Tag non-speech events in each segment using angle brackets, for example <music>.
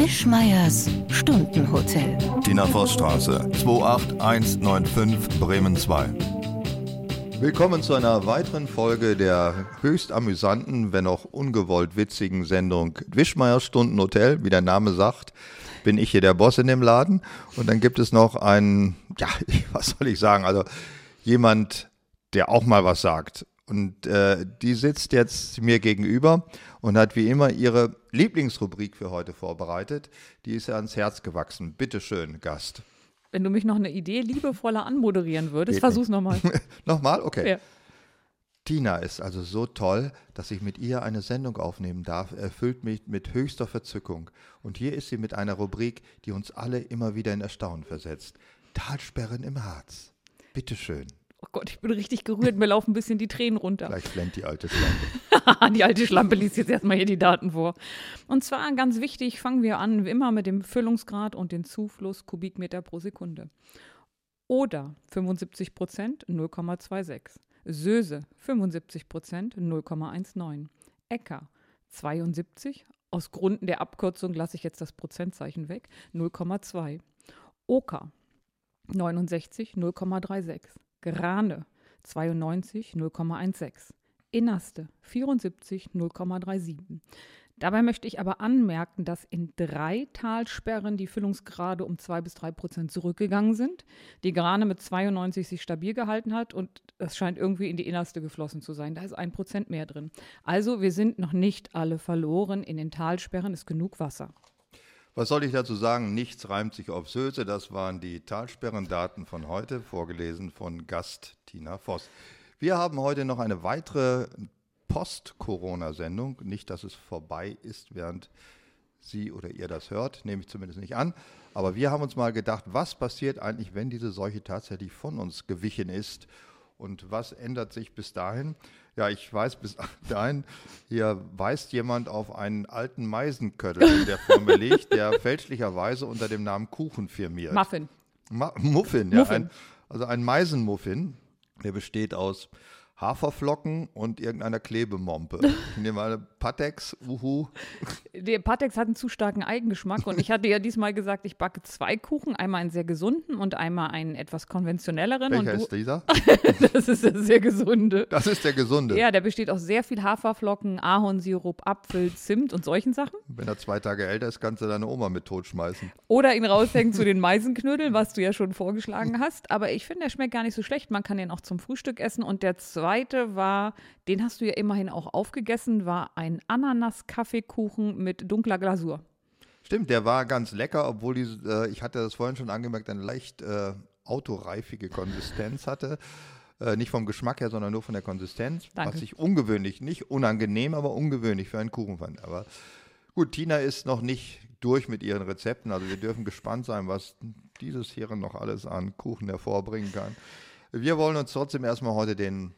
Wischmeiers Stundenhotel. Tina Vossstraße, 28195 Bremen 2. Willkommen zu einer weiteren Folge der höchst amüsanten, wenn auch ungewollt witzigen Sendung Wischmeiers Stundenhotel. Wie der Name sagt, bin ich hier der Boss in dem Laden. Und dann gibt es noch einen, ja, <laughs> was soll ich sagen, also jemand, der auch mal was sagt. Und äh, die sitzt jetzt mir gegenüber und hat wie immer ihre Lieblingsrubrik für heute vorbereitet. Die ist ihr ans Herz gewachsen. Bitte schön, Gast. Wenn du mich noch eine Idee liebevoller anmoderieren würdest, Geht versuch's nochmal. <laughs> nochmal? Okay. Ja. Tina ist also so toll, dass ich mit ihr eine Sendung aufnehmen darf, erfüllt mich mit höchster Verzückung. Und hier ist sie mit einer Rubrik, die uns alle immer wieder in Erstaunen versetzt. Talsperren im Harz. Bitteschön. Oh Gott, ich bin richtig gerührt, mir laufen ein bisschen die Tränen runter. Vielleicht flennt die alte <laughs> Schlampe. die alte Schlampe liest jetzt erstmal hier die Daten vor. Und zwar ganz wichtig, fangen wir an, wie immer mit dem Füllungsgrad und den Zufluss Kubikmeter pro Sekunde. Oder 75 Prozent 0,26. Söse 75 Prozent 0,19. Äcker 72. Aus Gründen der Abkürzung lasse ich jetzt das Prozentzeichen weg. 0,2. Oker 69 0,36. Grane 92 0,16, Innerste 74 0,37. Dabei möchte ich aber anmerken, dass in drei Talsperren die Füllungsgrade um 2 bis 3 Prozent zurückgegangen sind, die Grane mit 92 sich stabil gehalten hat und es scheint irgendwie in die Innerste geflossen zu sein. Da ist ein Prozent mehr drin. Also wir sind noch nicht alle verloren. In den Talsperren ist genug Wasser. Was soll ich dazu sagen? Nichts reimt sich auf Söse. Das waren die Talsperrendaten von heute, vorgelesen von Gast Tina Voss. Wir haben heute noch eine weitere Post-Corona-Sendung. Nicht, dass es vorbei ist, während Sie oder ihr das hört, nehme ich zumindest nicht an. Aber wir haben uns mal gedacht, was passiert eigentlich, wenn diese Seuche tatsächlich von uns gewichen ist und was ändert sich bis dahin? Ja, ich weiß bis <laughs> dahin, hier weist jemand auf einen alten Meisenköttel, <laughs> der vor mir liegt, der fälschlicherweise unter dem Namen Kuchen firmiert. Muffin. Ma Muffin, ja. Muffin. Ein, also ein Meisenmuffin, der besteht aus Haferflocken und irgendeiner Klebemompe. Ich nehme mal Patex, uhu. Der Patex hat einen zu starken Eigengeschmack und ich hatte ja diesmal gesagt, ich backe zwei Kuchen, einmal einen sehr gesunden und einmal einen etwas konventionelleren. Welcher ist dieser? <laughs> das ist der sehr gesunde. Das ist der gesunde. Ja, der besteht aus sehr viel Haferflocken, Ahornsirup, Apfel, Zimt und solchen Sachen. Wenn er zwei Tage älter ist, kannst du deine Oma mit totschmeißen. Oder ihn raushängen zu <laughs> den Meisenknödeln, was du ja schon vorgeschlagen hast. Aber ich finde, der schmeckt gar nicht so schlecht. Man kann den auch zum Frühstück essen und der zweite zweite war, den hast du ja immerhin auch aufgegessen, war ein Ananas-Kaffeekuchen mit dunkler Glasur. Stimmt, der war ganz lecker, obwohl die, äh, ich hatte das vorhin schon angemerkt, eine leicht äh, autoreifige Konsistenz hatte. Äh, nicht vom Geschmack her, sondern nur von der Konsistenz. Danke. Was ich ungewöhnlich, nicht unangenehm, aber ungewöhnlich für einen Kuchen fand. Aber gut, Tina ist noch nicht durch mit ihren Rezepten. Also wir dürfen gespannt sein, was dieses hier noch alles an Kuchen hervorbringen kann. Wir wollen uns trotzdem erstmal heute den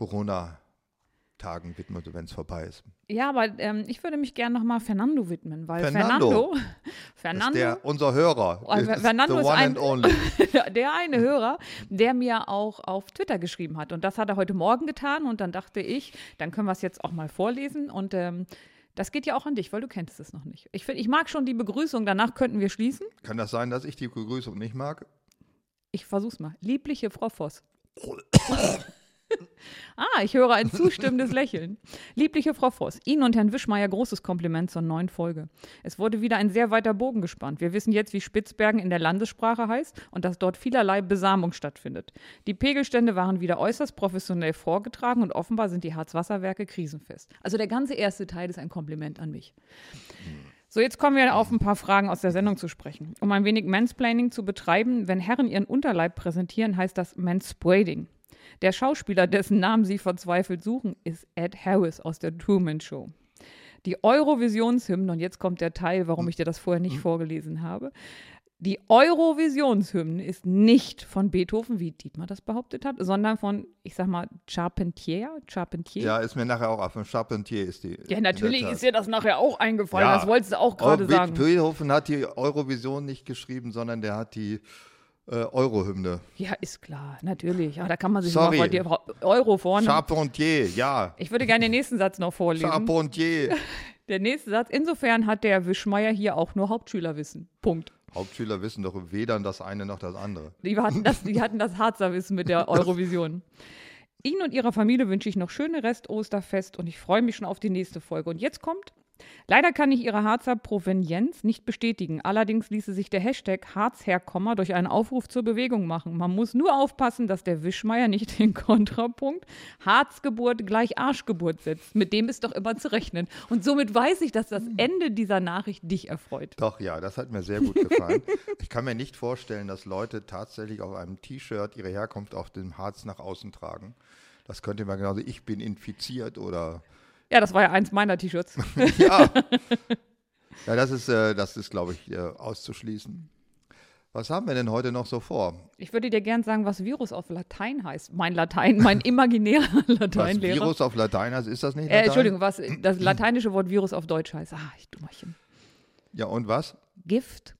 Corona-Tagen widmen, wenn es vorbei ist. Ja, aber ähm, ich würde mich gerne nochmal Fernando widmen, weil Fernando, Fernando, <laughs> Fernando der, unser Hörer, oh, ist Fernando ist ein, <laughs> der eine Hörer, der mir auch auf Twitter geschrieben hat und das hat er heute Morgen getan und dann dachte ich, dann können wir es jetzt auch mal vorlesen und ähm, das geht ja auch an dich, weil du kennst es noch nicht. Ich, find, ich mag schon die Begrüßung, danach könnten wir schließen. Kann das sein, dass ich die Begrüßung nicht mag? Ich versuch's mal. Liebliche Frau Voss. <coughs> ah, ich höre ein zustimmendes Lächeln. Liebliche Frau Voss, Ihnen und Herrn Wischmeier großes Kompliment zur neuen Folge. Es wurde wieder ein sehr weiter Bogen gespannt. Wir wissen jetzt, wie Spitzbergen in der Landessprache heißt und dass dort vielerlei Besamung stattfindet. Die Pegelstände waren wieder äußerst professionell vorgetragen und offenbar sind die Harzwasserwerke krisenfest. Also der ganze erste Teil ist ein Kompliment an mich. So, jetzt kommen wir auf ein paar Fragen aus der Sendung zu sprechen. Um ein wenig Mansplaining zu betreiben, wenn Herren ihren Unterleib präsentieren, heißt das Manspreading. Der Schauspieler, dessen Namen Sie verzweifelt suchen, ist Ed Harris aus der Truman Show. Die Eurovisionshymne, und jetzt kommt der Teil, warum ich dir das vorher nicht vorgelesen habe. Die Eurovisionshymne ist nicht von Beethoven, wie Dietmar das behauptet hat, sondern von, ich sag mal, Charpentier. Charpentier. Ja, ist mir nachher auch, von Charpentier ist die. Ja, natürlich ist dir das nachher auch eingefallen, ja. das wolltest du auch gerade sagen. Beethoven hat die Eurovision nicht geschrieben, sondern der hat die Euro-Hymne. Ja, ist klar, natürlich. Ja, da kann man sich Sorry. mal vor Euro vorne. Charpentier, ja. Ich würde gerne den nächsten Satz noch vorlesen. Charpentier. <laughs> Der nächste Satz. Insofern hat der Wischmeier hier auch nur Hauptschülerwissen. Punkt. Hauptschüler wissen doch weder das eine noch das andere. Die hatten das, die hatten das Harzer Wissen mit der <laughs> Eurovision. Ihnen und Ihrer Familie wünsche ich noch schöne Rest-Osterfest und ich freue mich schon auf die nächste Folge. Und jetzt kommt Leider kann ich Ihre Harzer Provenienz nicht bestätigen. Allerdings ließe sich der Hashtag Harzherkommer durch einen Aufruf zur Bewegung machen. Man muss nur aufpassen, dass der Wischmeier nicht <laughs> den Kontrapunkt Harzgeburt gleich Arschgeburt setzt. Mit dem ist doch immer zu rechnen. Und somit weiß ich, dass das Ende dieser Nachricht dich erfreut. Doch, ja, das hat mir sehr gut gefallen. ich kann mir nicht vorstellen, dass Leute tatsächlich auf einem T-Shirt ihre Herkunft auf dem Harz nach außen tragen. Das könnte man genauso, ich bin infiziert oder ja, das war ja eins meiner T-Shirts. <laughs> <laughs> ja. ja, das ist, äh, das ist glaube ich, äh, auszuschließen. Was haben wir denn heute noch so vor? Ich würde dir gern sagen, was Virus auf Latein heißt. Mein Latein, mein <laughs> imaginärer Lateinlehrer. Was Virus auf Latein heißt, ist das nicht Latein? Äh, Entschuldigung, was das <clears throat> lateinische Wort Virus auf Deutsch heißt. Ah, ich Dummerchen. Ja, und was? Gift,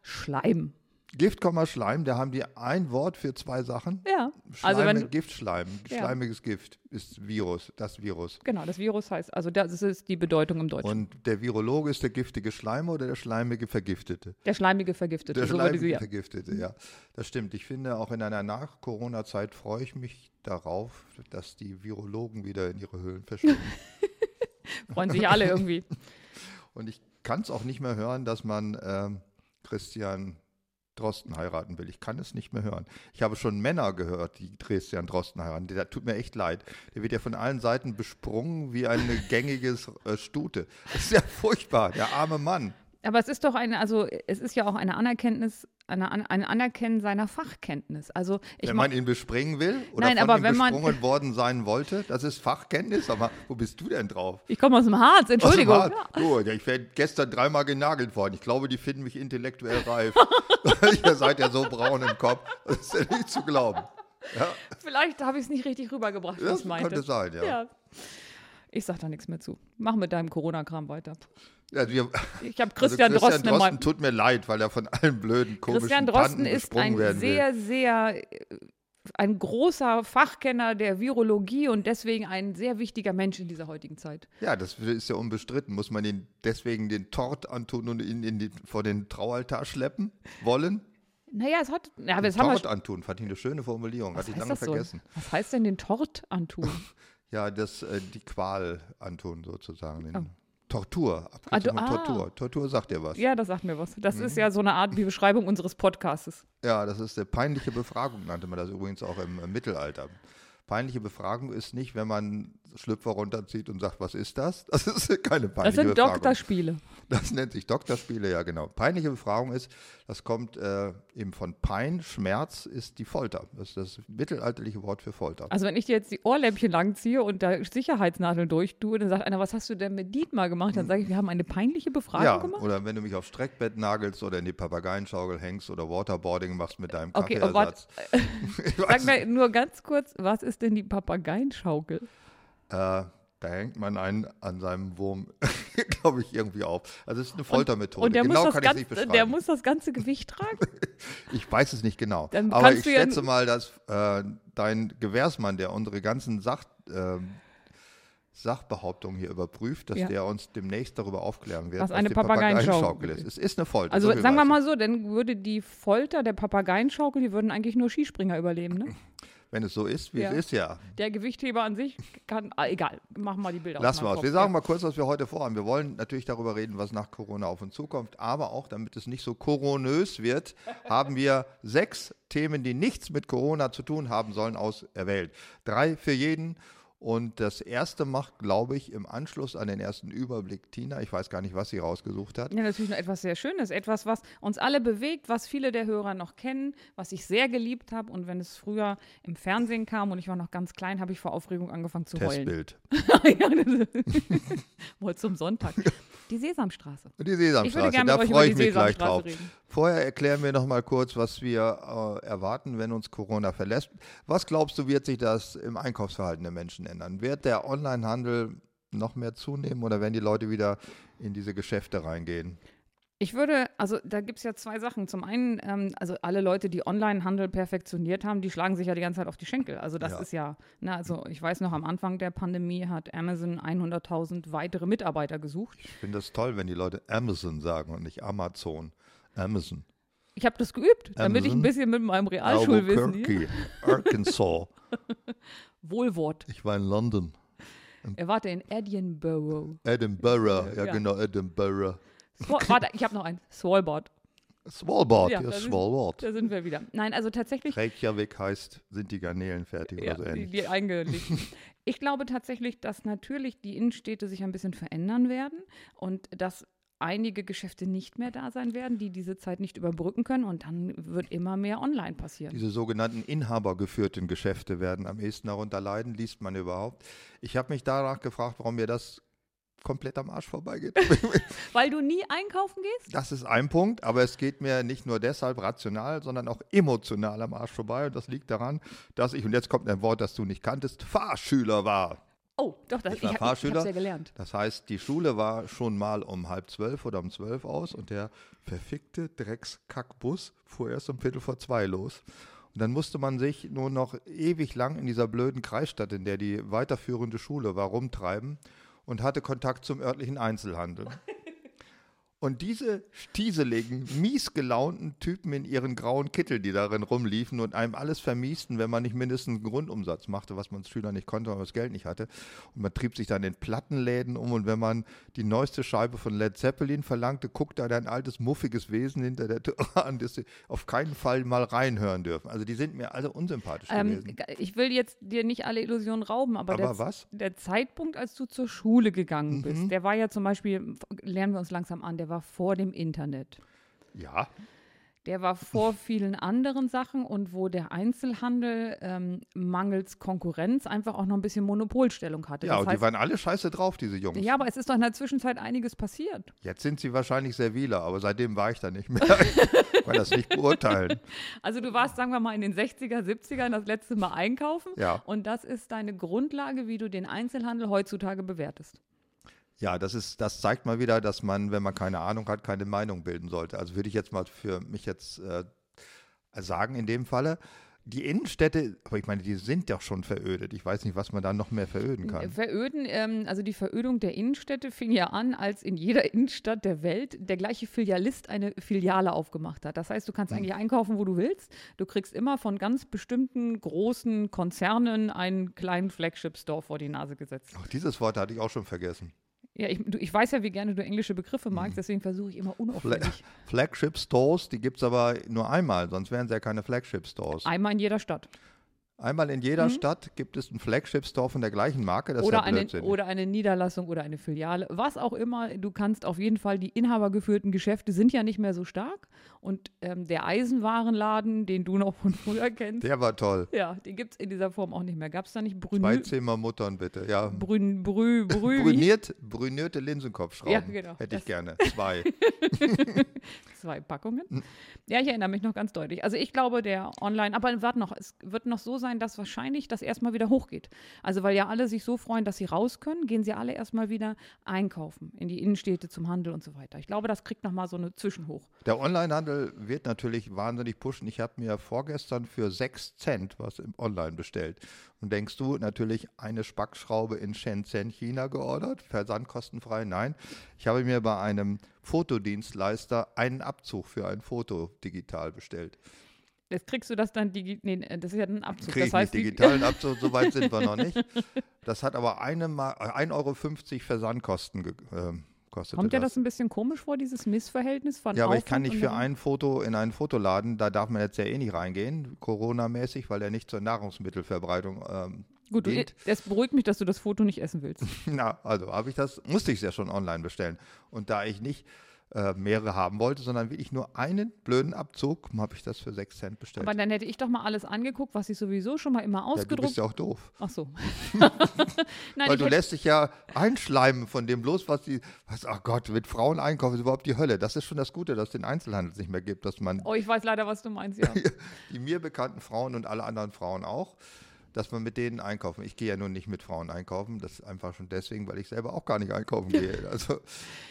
Schleim. Gift, Schleim, da haben die ein Wort für zwei Sachen. Ja. Schleim, also wenn, Giftschleim, ja. schleimiges Gift ist Virus, das Virus. Genau, das Virus heißt, also das ist die Bedeutung im Deutschen. Und der Virologe ist der giftige Schleim oder der schleimige Vergiftete? Der schleimige Vergiftete. Der so schleimige ja. Vergiftete, ja. Das stimmt. Ich finde, auch in einer Nach-Corona-Zeit freue ich mich darauf, dass die Virologen wieder in ihre Höhlen verschwinden. <laughs> Freuen sich alle irgendwie. Und ich kann es auch nicht mehr hören, dass man ähm, Christian Drosten heiraten will. Ich kann es nicht mehr hören. Ich habe schon Männer gehört, die Christian Drosten heiraten. Der tut mir echt leid. Der wird ja von allen Seiten besprungen wie eine gängige äh, Stute. Das ist ja furchtbar, der arme Mann. Aber es ist doch eine, also es ist ja auch eine Anerkenntnis, eine, ein Anerkennen seiner Fachkenntnis. Also wenn man ihn bespringen will oder nein, von aber ihm wenn besprungen man, worden sein wollte, das ist Fachkenntnis. Aber wo bist du denn drauf? Ich komme aus dem Harz, Entschuldigung. Aus dem Harz? Ja. Oh, ich werde gestern dreimal genagelt worden. Ich glaube, die finden mich intellektuell reif. <laughs> <laughs> Ihr seid ja so braun im Kopf, das ist ja nicht zu glauben. Ja. Vielleicht habe ich es nicht richtig rübergebracht, was das meinte. könnte sein, ja. ja. Ich sage da nichts mehr zu. Mach mit deinem Corona-Kram weiter. Ja, wir, ich habe Christian, also Christian Drosten, Drosten tut mir leid, weil er von allen blöden, komischen Christian Drosten ist ein sehr, will. sehr ein großer Fachkenner der Virologie und deswegen ein sehr wichtiger Mensch in dieser heutigen Zeit. Ja, das ist ja unbestritten. Muss man ihn deswegen den Tort antun und ihn in die, vor den Traualtar schleppen wollen? Naja, es hat. Ja, den Tort antun, fand ich eine schöne Formulierung. Was Hatte ich lange vergessen. So? Was heißt denn den Tort antun? <laughs> ja, das, äh, die Qual antun sozusagen. Den, oh. Tortur, Abkürzung ah, Tortur. Tortur sagt dir was. Ja, das sagt mir was. Das mhm. ist ja so eine Art wie Beschreibung unseres Podcasts. Ja, das ist eine peinliche Befragung, nannte man das übrigens auch im, im Mittelalter. Peinliche Befragung ist nicht, wenn man Schlüpfer runterzieht und sagt, was ist das? Das ist keine peinliche. Das sind Befragung. Doktorspiele. Das nennt sich Doktorspiele, ja genau. Peinliche Befragung ist, das kommt äh, eben von Pein, Schmerz ist die Folter. Das ist das mittelalterliche Wort für Folter. Also wenn ich dir jetzt die Ohrläppchen langziehe und da Sicherheitsnadeln durchtue, dann sagt einer, was hast du denn mit Dietmar gemacht? Dann sage ich, wir haben eine peinliche Befragung ja, gemacht. Oder wenn du mich aufs Streckbett nagelst oder in die Papageienschaukel hängst oder Waterboarding machst mit deinem okay, oh Kaffeeersatz. Okay, <laughs> Sag mir nur ganz kurz, was ist denn die Papageienschaukel? Äh, da hängt man einen an seinem Wurm, <laughs> glaube ich, irgendwie auf. Also es ist eine Foltermethode. Und der, genau muss, das ganze, der muss das ganze Gewicht tragen? <laughs> ich weiß es nicht genau. Dann Aber ich schätze mal, dass äh, dein Gewährsmann, der unsere ganzen Sach, äh, Sachbehauptungen hier überprüft, dass ja. der uns demnächst darüber aufklären wird, was, was eine Papageienschaukel ist. Es ist eine Folter. Also so sagen wir mal so, dann würde die Folter der Papageienschaukel, die würden eigentlich nur Skispringer überleben, ne? <laughs> wenn es so ist, wie ja. es ist, ja. Der Gewichtheber an sich kann, ah, egal, machen wir die Bilder. Lassen wir aus. Wir sagen mal kurz, was wir heute vorhaben. Wir wollen natürlich darüber reden, was nach Corona auf uns zukommt, aber auch, damit es nicht so koronös wird, <laughs> haben wir sechs Themen, die nichts mit Corona zu tun haben sollen, auserwählt. Drei für jeden und das erste macht, glaube ich, im Anschluss an den ersten Überblick Tina. Ich weiß gar nicht, was sie rausgesucht hat. Ja, natürlich noch etwas sehr Schönes. Etwas, was uns alle bewegt, was viele der Hörer noch kennen, was ich sehr geliebt habe. Und wenn es früher im Fernsehen kam und ich war noch ganz klein, habe ich vor Aufregung angefangen zu Testbild. <laughs> heulen. <laughs> Wohl zum Sonntag. <laughs> Die Sesamstraße. Die Sesamstraße, da freue ich mich gleich drauf. Reden. Vorher erklären wir noch mal kurz, was wir äh, erwarten, wenn uns Corona verlässt. Was glaubst du, wird sich das im Einkaufsverhalten der Menschen ändern? Wird der Onlinehandel noch mehr zunehmen oder werden die Leute wieder in diese Geschäfte reingehen? Ich würde, also da gibt es ja zwei Sachen. Zum einen, ähm, also alle Leute, die Onlinehandel perfektioniert haben, die schlagen sich ja die ganze Zeit auf die Schenkel. Also das Ja. ist ja, na, also ich weiß noch, am Anfang der Pandemie hat Amazon 100.000 weitere Mitarbeiter gesucht. Ich finde das toll, wenn die Leute Amazon sagen und nicht Amazon. Amazon. Ich habe das geübt, damit ich ein Amazon? bisschen mit meinem Realschulwissen hier. Arkansas. <laughs> Wohlwort. Ich war in London. Er warte in Edinburgh. Edinburgh, ja, Ja. genau, Edinburgh. Swal <laughs> warte, ich habe noch einen. Svalbard. Svalbard, Ja, ja, das ist- Svalbard. Da sind wir wieder. Nein, also tatsächlich Reykjavik heißt, sind die Garnelen fertig Ja, oder so die, ähnlich. die eingelegten. <laughs> Ich glaube tatsächlich, dass natürlich die Innenstädte sich ein bisschen verändern werden und dass einige Geschäfte nicht mehr da sein werden, die diese Zeit nicht überbrücken können und dann wird immer mehr online passieren. Diese sogenannten inhabergeführten Geschäfte werden am ehesten darunter leiden, liest man überhaupt. Ich habe mich danach gefragt, warum mir das komplett am Arsch vorbeigeht. <laughs> <laughs> Weil du nie einkaufen gehst? Das ist ein Punkt, aber es geht mir nicht nur deshalb rational, sondern auch emotional am Arsch vorbei. Und das liegt daran, dass ich, und jetzt kommt ein Wort, das du nicht kanntest, Fahrschüler war. Oh, doch, das, Ich war ich, Fahrschüler. ja gelernt. Das heißt, die Schule war schon mal um halb zwölf oder um zwölf aus und der verfickte Dreckskackbus fuhr erst um Viertel vor zwei los. Und dann musste man sich nur noch ewig lang in dieser blöden Kreisstadt, in der die weiterführende Schule war, rumtreiben und hatte Kontakt zum örtlichen Einzelhandel. Und diese stieseligen, mies gelaunten Typen in ihren grauen Kittel, die darin rumliefen und einem alles vermiesten, wenn man nicht mindestens einen Grundumsatz machte, was man als Schüler nicht konnte, weil man das Geld nicht hatte. Und man trieb sich dann in Plattenläden um und wenn man die neueste Scheibe von Led Zeppelin verlangte, guckte da ein altes, muffiges Wesen hinter der Tür an, das sie auf keinen Fall mal reinhören dürfen. Also die sind mir alle unsympathisch Ähm, gewesen. ich will jetzt dir nicht alle Illusionen rauben, aber, Aber der, was? der Zeitpunkt, als du zur Schule gegangen Mhm. bist, der war ja zum Beispiel, lernen wir uns langsam an, der war vor dem Internet. Ja, Der war vor <laughs> vielen anderen Sachen und wo der Einzelhandel ähm, mangels Konkurrenz einfach auch noch ein bisschen Monopolstellung hatte. ja das und die heißt, waren alle scheiße drauf, diese Jungs. ja, aber es ist doch in der Zwischenzeit einiges passiert. Jetzt sind sie wahrscheinlich serviler, aber seitdem war ich da nicht mehr. <laughs> ich kann das nicht beurteilen. Also du warst, sagen wir mal, in den 60er, 70ern das letzte Mal einkaufen Ja. und das ist deine Grundlage, wie du den Einzelhandel heutzutage bewertest. Ja, das ist, das zeigt mal wieder, dass man, wenn man keine Ahnung hat, keine Meinung bilden sollte. Also würde ich jetzt mal für mich jetzt äh, sagen in dem Falle. Die Innenstädte, aber ich meine, die sind doch schon verödet. Ich weiß nicht, was man da noch mehr veröden kann. Veröden, ähm, also die Verödung der Innenstädte fing ja an, als in jeder Innenstadt der Welt der gleiche Filialist eine Filiale aufgemacht hat. Das heißt, du Hm. kannst eigentlich einkaufen, wo du willst. Du kriegst immer von ganz bestimmten großen Konzernen einen kleinen Flagship-Store vor die Nase gesetzt. Auch dieses Wort hatte ich auch schon vergessen. Ja, ich, du, ich weiß ja, wie gerne du englische Begriffe magst, deswegen versuche ich immer unauffällig. Flagship Stores, die gibt es aber nur einmal, sonst wären es ja keine Flagship Stores. Einmal in jeder Stadt. Einmal in jeder Stadt gibt es einen Flagship Store von der gleichen Marke. Das Oder ist ja eine, oder eine Niederlassung oder eine Filiale. Was auch immer, du kannst auf jeden Fall, die inhabergeführten Geschäfte sind ja nicht mehr so stark. Und ähm, der Eisenwarenladen, den du noch von früher kennst, der war toll. ja, den gibt es in dieser Form auch nicht mehr. Gab es da nicht Zwei Brünü, Zimmer Muttern bitte. Ja. Brün, Brü, Brü, Brüniert, brünierte Linsenkopfschrauben. Ja, genau. Hätte ich gerne. <laughs> Zwei. zwei Packungen. Ja, ich erinnere mich noch ganz deutlich. Also ich glaube, der Online, aber warte noch, es wird noch so sein, dass wahrscheinlich das erstmal wieder hochgeht. Also weil ja alle sich so freuen, dass sie raus können, gehen sie alle erstmal wieder einkaufen in die Innenstädte zum Handel und so weiter. Ich glaube, das kriegt nochmal so eine Zwischenhoch. Der Onlinehandel wird natürlich wahnsinnig pushen. Ich habe mir vorgestern für 6 Cent was im Online bestellt. Und denkst du natürlich eine Spackschraube in Shenzhen, China geordert? Versandkostenfrei? Nein. Ich habe mir bei einem Fotodienstleister einen Abzug für ein Foto digital bestellt. Jetzt kriegst du das dann digi nee, das ist ja ein Abzug. Kriege das heißt, nicht digitalen Abzug, so weit sind wir noch <laughs> nicht. Das hat aber eine Ma- äh, 1,50 Euro Versandkosten ge- ähm, kostet. kommt dir das ein bisschen komisch vor, dieses Missverhältnis von Ja, aber ich kann nicht für ein Foto in einen Fotoladen, da darf man jetzt ja eh nicht reingehen, Corona-mäßig, weil er nicht zur Nahrungsmittelverbreitung ähm, Gut, du, es beruhigt mich, dass du das Foto nicht essen willst. <laughs> Na, also habe ich das, musste ich es ja schon online bestellen. Und da ich nicht äh, mehrere haben wollte, sondern wirklich nur einen blöden Abzug, habe ich das für 6 Cent bestellt. Aber dann hätte ich doch mal alles angeguckt, was ich sowieso schon mal immer ja, du ausgedruckt bist ja auch doof. Ach so. <laughs> Nein, Weil du hätte, lässt dich ja einschleimen von dem bloß, was die, was, ach Gott, mit Frauen einkaufen ist überhaupt die Hölle. Das ist schon das Gute, dass es den Einzelhandel nicht mehr gibt, dass man oh, ich weiß leider, was du meinst, ja. <laughs> die mir bekannten Frauen und alle anderen Frauen auch, dass man mit denen einkaufen. Ich gehe ja nun nicht mit Frauen einkaufen, das ist einfach schon deswegen, weil ich selber auch gar nicht einkaufen gehe. <laughs> Also,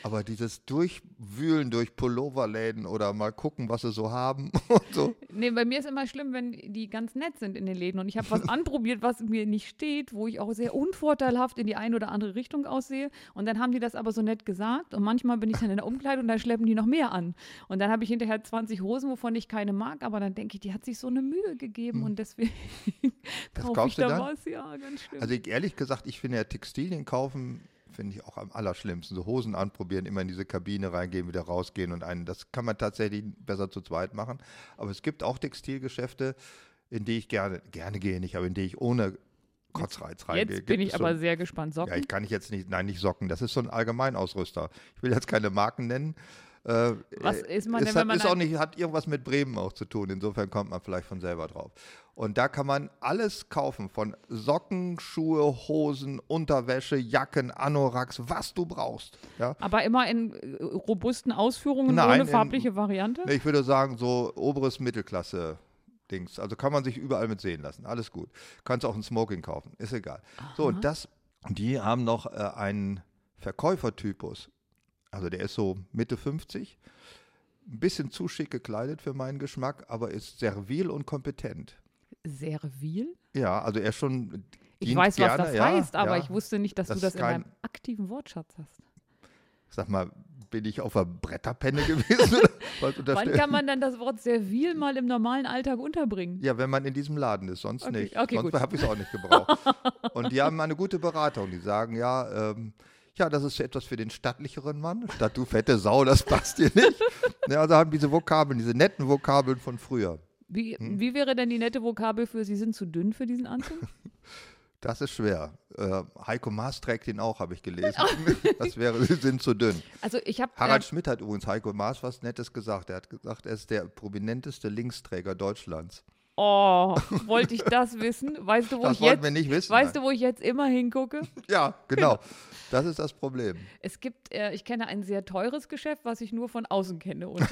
aber dieses Durchwühlen durch Pulloverläden oder mal gucken, was sie so haben <laughs> und so. Nee, bei mir ist immer schlimm, wenn die ganz nett sind in den Läden und ich habe was <laughs> anprobiert, was mir nicht steht, wo ich auch sehr unvorteilhaft in die eine oder andere Richtung aussehe. Und dann haben die das aber so nett gesagt und manchmal bin ich dann in der Umkleidung und dann schleppen die noch mehr an. Und dann habe ich hinterher 20 Hosen, wovon ich keine mag, aber dann denke ich, die hat sich so eine Mühe gegeben Hm. und deswegen Ich kaufst du da dann? was. Ja, ganz schlimm. Also ich, ehrlich gesagt, ich finde ja Textilien kaufen, finde ich auch am allerschlimmsten. So Hosen anprobieren, immer in diese Kabine reingehen, wieder rausgehen und einen. Das kann man tatsächlich besser zu zweit machen. Aber es gibt auch Textilgeschäfte, in die ich gerne, gerne gehe nicht, aber in die ich ohne Kotzreiz reingehe. Jetzt bin ich so- aber sehr gespannt. Socken? Ja, ich kann ich jetzt nicht, nein, nicht Socken. Das ist so ein Allgemeinausrüster. Ich will jetzt keine Marken nennen. Äh, Was ist man denn, hat, wenn man ist auch nicht, hat irgendwas mit Bremen auch zu tun. Insofern kommt man vielleicht von selber drauf. Und da kann man alles kaufen, von Socken, Schuhe, Hosen, Unterwäsche, Jacken, Anoraks, was du brauchst. Ja? aber immer in äh, robusten Ausführungen Nein, ohne in- farbliche Variante? Ich würde sagen, so oberes Mittelklasse. Dings. Also kann man sich überall mit sehen lassen. Alles gut. Kannst auch ein Smoking kaufen. Ist egal. So, und das, die haben noch äh, einen Verkäufertypus. Also der ist so Mitte 50. Ein bisschen zu schick gekleidet für meinen Geschmack, aber ist servil und kompetent. Servil? Ja, also er ist schon. Ich weiß, gerne, was das ja, heißt, aber ja. ich wusste nicht, dass Das du das in deinem aktiven Wortschatz hast. Sag mal, bin ich auf der Bretterpenne <laughs> gewesen? Wann kann man dann das Wort servil mal im normalen Alltag unterbringen? Ja, wenn man in diesem Laden ist, sonst Okay, nicht. okay, sonst habe ich es auch nicht gebraucht. Und die haben eine gute Beratung. Die sagen, ja, ähm, ja, das ist etwas für den stattlicheren Mann. Statt du fette Sau, das passt dir nicht. Ja, also haben diese Vokabeln, diese netten Vokabeln von früher. Wie, Hm? wie wäre denn die nette Vokabel für Sie sind zu dünn für diesen Anzug? <laughs> Das ist schwer. Äh, Heiko Maas trägt ihn auch, habe ich gelesen. <laughs> Das wäre, sie sind zu dünn. Also ich habe Harald Schmidt hat übrigens Heiko Maas was Nettes gesagt. Er hat gesagt, er ist der prominenteste Linksträger Deutschlands. Oh, <laughs> wollte ich das wissen? Weißt du, wo Das ich jetzt, wir nicht wissen. weißt nein. du, wo ich jetzt immer hingucke? <laughs> Ja, genau. <laughs> Das ist das Problem. Es gibt, äh, ich kenne ein sehr teures Geschäft, was ich nur von außen kenne und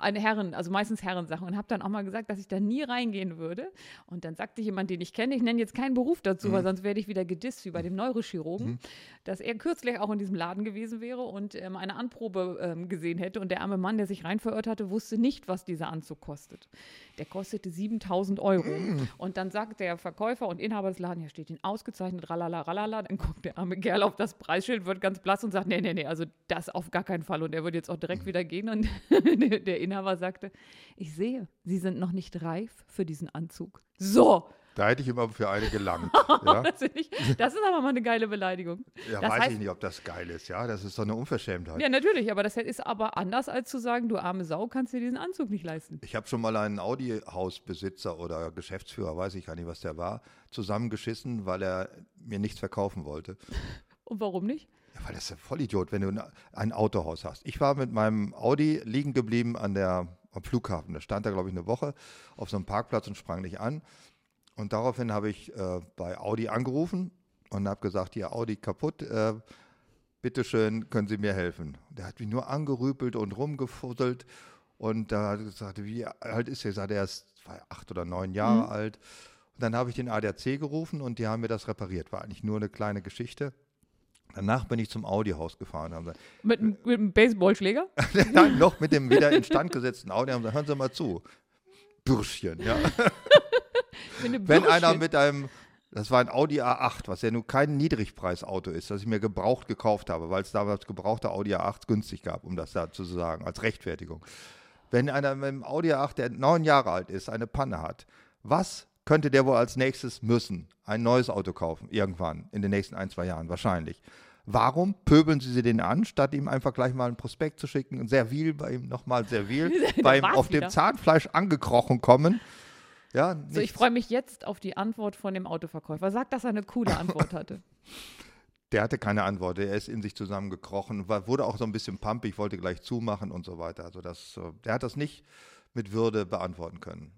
eine Herren, also meistens Herrensachen und habe dann auch mal gesagt, dass ich da nie reingehen würde. Und dann sagte jemand, den ich kenne, ich nenne jetzt keinen Beruf dazu, Mhm. weil sonst werde ich wieder gedisst wie bei dem Neurochirurgen, dass er kürzlich auch in diesem Laden gewesen wäre und ähm, eine Anprobe ähm, gesehen hätte und der arme Mann, der sich rein verirrt hatte, wusste nicht, was dieser Anzug kostet. Der kostete 7000 Euro. Mhm. Und dann sagt der Verkäufer und Inhaber des Ladens, ja steht ihn ausgezeichnet, ralala, ralala. Dann guckt der arme Kerl auf das Preisschild, wird ganz blass und sagt, nee, nee, nee, also das auf gar keinen Fall. Und er wird jetzt auch direkt wieder gehen. Und <laughs> der Inhaber sagte, ich sehe, Sie sind noch nicht reif für diesen Anzug. So, Da hätte ich immer für eine gelangt. <laughs> Ja, das, ich, das ist aber mal eine geile Beleidigung. ja Das weiß heißt- ich nicht, ob das geil ist. Ja, das ist so eine Unverschämtheit. Ja, natürlich, aber das ist aber anders als zu sagen, du arme Sau, kannst dir diesen Anzug nicht leisten. Ich habe schon mal einen Audi-Hausbesitzer oder Geschäftsführer, weiß ich gar nicht, was der war, zusammengeschissen, weil er mir nichts verkaufen wollte. Und warum nicht? Ja, weil das ist ja Vollidiot, wenn du ein- ein Autohaus hast. Ich war mit meinem Audi liegen geblieben an der, am Flughafen. Da stand da, glaube ich, eine Woche auf so einem Parkplatz und sprang nicht an. Und daraufhin habe ich äh, bei Audi angerufen und habe gesagt, hier Audi kaputt, äh, bitteschön, können Sie mir helfen. Der hat mich nur angerüpelt und rumgefusselt und da hat er gesagt, wie alt ist er? Ich sagte, er ist acht oder neun Jahre alt. Und dann habe ich den ADAC gerufen und die haben mir das repariert. War eigentlich nur eine kleine Geschichte. Danach bin ich zum Audi-Haus gefahren. Haben gesagt, Mit, einem- mit einem Baseballschläger? <laughs> Nein, noch mit dem wieder instand gesetzten Audi. Haben gesagt, hören Sie mal zu. Bürschchen, ja. <laughs> Wenn einer mit einem, das war ein Audi A8, was ja nun kein Niedrigpreisauto ist, das ich mir gebraucht gekauft habe, weil es damals gebrauchte Audi A8 günstig gab, um das da zu sagen, als Rechtfertigung. Wenn einer mit einem Audi A8, der neun Jahre alt ist, eine Panne hat, was könnte der wohl als nächstes müssen? Ein neues Auto kaufen, irgendwann, in den nächsten ein, zwei Jahren, wahrscheinlich. Warum pöbeln Sie sie den an, statt ihm einfach gleich mal einen Prospekt zu schicken und servil bei ihm nochmal servil, <laughs> bei ihm auf wieder. dem Zahnfleisch angekrochen kommen? Ja, So, ich nichts. freue mich jetzt auf die Antwort von dem Autoverkäufer. Sag, dass er eine coole Antwort hatte. <laughs> Der hatte keine Antwort. Er ist in sich zusammengekrochen, war, wurde auch so ein bisschen pumpig, wollte gleich zumachen und so weiter. Also das, äh, der hat das nicht mit Würde beantworten können.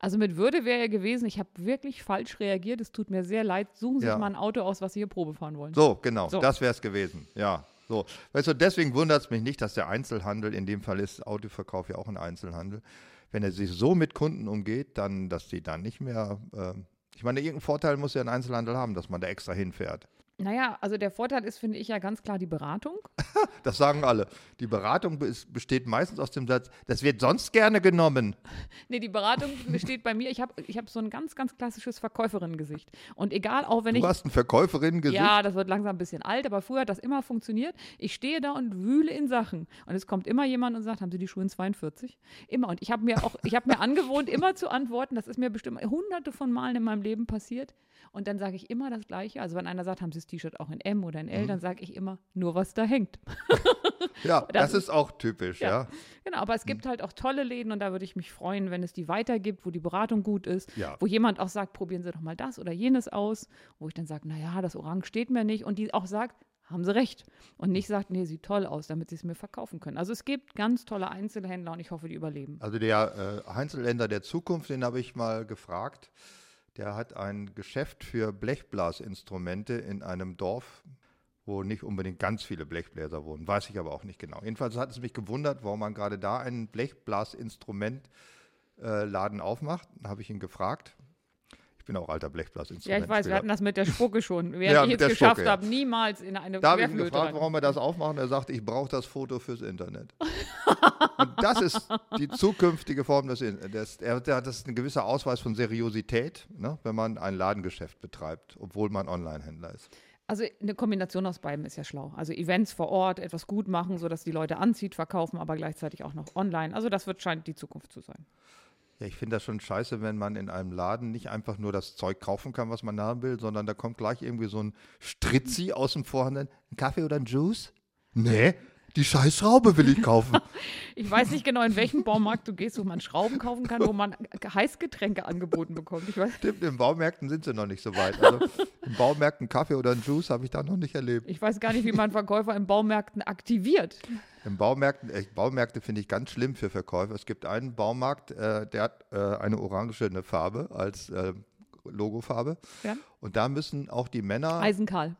Also mit Würde wäre er gewesen, ich habe wirklich falsch reagiert, es tut mir sehr leid. Suchen Sie Ja. sich mal ein Auto aus, was Sie hier Probe fahren wollen. So, genau, So. das wäre es gewesen. Ja, so. Weißt du, deswegen wundert es mich nicht, dass der Einzelhandel, in dem Fall ist Autoverkauf ja auch ein Einzelhandel, wenn er sich so mit Kunden umgeht, dann, dass die dann nicht mehr, äh, Ich meine, irgendeinen Vorteil muss ja ein Einzelhandel haben, dass man da extra hinfährt. Naja, also der Vorteil ist, finde ich ja ganz klar die Beratung. <laughs> Das sagen alle. Die Beratung besteht meistens aus dem Satz, das wird sonst gerne genommen. <laughs> Nee, die Beratung besteht bei mir, ich habe ich hab so ein ganz, ganz klassisches Verkäuferinnengesicht. Und egal, auch wenn du ich. Du hast ein Verkäuferinnengesicht? Ja, das wird langsam ein bisschen alt, aber früher hat das immer funktioniert. Ich stehe da und wühle in Sachen. Und es kommt immer jemand und sagt, haben Sie die Schuhe in 42? Immer. Und ich habe mir auch, ich habe mir <laughs> angewohnt, immer zu antworten. Das ist mir bestimmt hunderte von Malen in meinem Leben passiert. Und dann sage ich immer das Gleiche. Also wenn einer sagt, haben Sie das T-Shirt auch in M oder in L, mhm. dann sage ich immer, nur was da hängt. <laughs> ja, das, das ist auch typisch, ja. ja. Genau, aber es gibt mhm. halt auch tolle Läden und da würde ich mich freuen, wenn es die weitergibt, wo die Beratung gut ist, ja. wo jemand auch sagt, probieren Sie doch mal das oder jenes aus, wo ich dann sage, naja, das Orange steht mir nicht und die auch sagt, haben sie recht. Und nicht sagt, nee, sieht toll aus, damit sie es mir verkaufen können. Also es gibt ganz tolle Einzelhändler und ich hoffe, die überleben. Also der äh, Einzelhändler der Zukunft, den habe ich mal gefragt der hat ein Geschäft für Blechblasinstrumente in einem Dorf, wo nicht unbedingt ganz viele Blechbläser wohnen. Weiß ich aber auch nicht genau. Jedenfalls hat es mich gewundert, warum man gerade da einen Blechblasinstrumentladen äh, aufmacht. Da habe ich ihn gefragt bin auch alter Blechblasinstrument. Ja, ich weiß, wir hatten das mit der Spucke schon. <laughs> Während ja, ich es geschafft habe, niemals in eine Da habe ich ihn gefragt, warum wir das aufmachen. Er sagt, ich brauche das Foto fürs Internet. Und das ist die zukünftige Form des Internets. Das ist ein gewisser Ausweis von Seriosität, ne, wenn man ein Ladengeschäft betreibt, obwohl man Online-Händler ist. Also eine Kombination aus beiden ist ja schlau. Also Events vor Ort, etwas gut machen, sodass die Leute anzieht, verkaufen, aber gleichzeitig auch noch online. Also das wird scheint die Zukunft zu sein. Ja, ich finde das schon scheiße, wenn man in einem Laden nicht einfach nur das Zeug kaufen kann, was man haben will, sondern da kommt gleich irgendwie so ein Stritzi aus dem Vorhanden. Ein Kaffee oder ein Juice? Nee, die Scheißschraube will ich kaufen. <laughs> ich weiß nicht genau, in welchen Baumarkt du gehst, wo man Schrauben kaufen kann, wo man Heißgetränke angeboten bekommt. Ich weiß. Stimmt, in Baumärkten sind sie noch nicht so weit. Also in Baumärkten Kaffee oder ein Juice habe ich da noch nicht erlebt. Ich weiß gar nicht, wie man Verkäufer in Baumärkten aktiviert. In Baumärkten, äh, Baumärkte finde ich ganz schlimm für Verkäufer. Es gibt einen Baumarkt, äh, der hat äh, eine orangene Farbe als äh, Logofarbe. Ja. Und da müssen auch die Männer. Eisenkahl.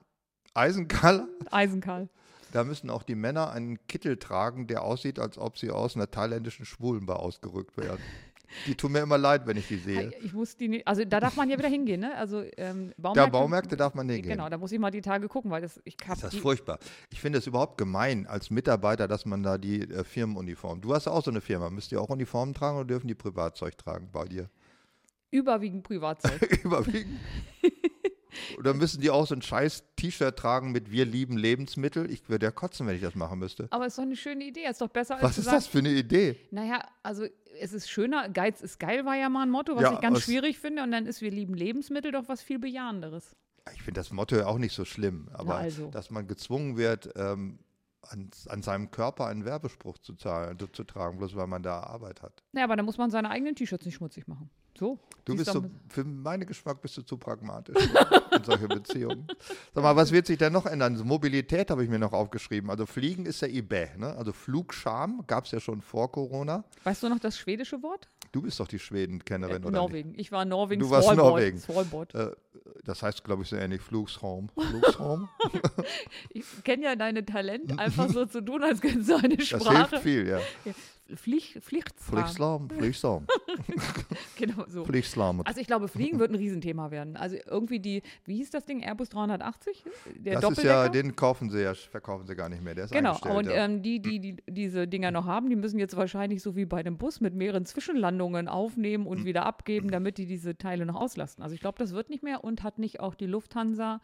Eisenkahl? Eisenkahl. Da müssen auch die Männer einen Kittel tragen, der aussieht, als ob sie aus einer thailändischen Schwulenbar ausgerückt werden. Die tun mir immer leid, wenn ich die sehe. Ich muss die nicht, also da darf man ja wieder hingehen, ne? Also ähm, Baumärkte, ja, Baumärkte darf man hingehen. Genau, da muss ich mal die Tage gucken, weil das, ich Das ist furchtbar. Ich finde es überhaupt gemein als Mitarbeiter, dass man da die äh, Firmenuniform. Du hast auch so eine Firma. Müsst ihr auch Uniformen tragen oder dürfen die Privatzeug tragen bei dir? Überwiegend Privatzeug. <laughs> Überwiegend. <laughs> Oder müssen die auch so ein scheiß T-Shirt tragen mit Wir lieben Lebensmittel? Ich würde ja kotzen, wenn ich das machen müsste. Aber es ist doch eine schöne Idee. Es ist doch besser als Was ist sagen, das für eine Idee? Naja, also es ist schöner. Geiz ist geil war ja mal ein Motto, was ja, ich ganz schwierig finde. Und dann ist Wir lieben Lebensmittel doch was viel Bejahenderes. Ich finde das Motto auch nicht so schlimm. Aber also. dass man gezwungen wird, ähm, an, an, seinem Körper einen Werbespruch zu, zahlen, zu tragen, bloß weil man da Arbeit hat. Ja, aber da muss man seine eigenen T-Shirts nicht schmutzig machen. So. Du bist so, für meinen Geschmack bist du zu pragmatisch <laughs> in solche Beziehungen. Sag mal, was wird sich denn noch ändern? Mobilität habe ich mir noch aufgeschrieben. Also Fliegen ist ja eBay, ne? Also Flugscham gab es ja schon vor Corona. Weißt du noch das schwedische Wort? Du bist doch die Schwedenkennerin, äh, oder? Norwegen. Nicht? Ich war Norwegen. Du warst Norwegen. Äh, das heißt, glaube ich, so ähnlich Flugsraum. Flugsraum? <laughs> ich kenne ja deine Talent, <laughs> einfach so zu tun, als könntest du eine Sprache. Das hilft viel, ja. Pflicht, Pflichtslam. Pflichtslam, <laughs> genau so. Pflichtslam. Also ich glaube, Fliegen wird ein Riesenthema werden. Also irgendwie die, wie hieß das Ding, Airbus 380? Der das ist ja, den kaufen sie ja, verkaufen sie gar nicht mehr. Der ist genau, und ja. ähm, die, die, die diese Dinger noch haben, die müssen jetzt wahrscheinlich so wie bei dem Bus mit mehreren Zwischenlandungen aufnehmen und mhm. wieder abgeben, damit die diese Teile noch auslasten. Also ich glaube, das wird nicht mehr und hat nicht auch die Lufthansa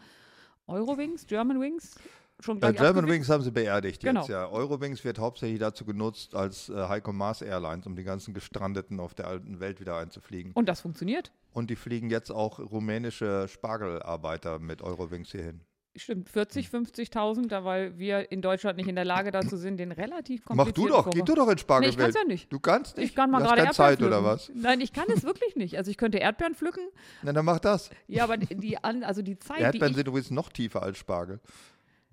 Eurowings, Germanwings schon gleich German Wings haben sie beerdigt genau. jetzt, ja. Eurowings wird hauptsächlich dazu genutzt als äh, Heiko Maas Airlines, um die ganzen Gestrandeten auf der alten Welt wieder einzufliegen. Und das funktioniert? Und die fliegen jetzt auch rumänische Spargelarbeiter mit Eurowings hierhin. Stimmt, 40, 50.000, da weil wir in Deutschland nicht in der Lage dazu sind, den relativ komplizierten Mach du doch, geh du doch in Spargelwelt. Nee, ich kann's ja nicht. Du kannst nicht? Ich kann mal gerade Erdbeeren Zeit pflücken. oder was? Nein, ich kann es wirklich nicht. Also ich könnte Erdbeeren pflücken. Na, dann mach das. Ja, aber die, also die Zeit, Erdbeeren die sind übrigens noch tiefer als Spargel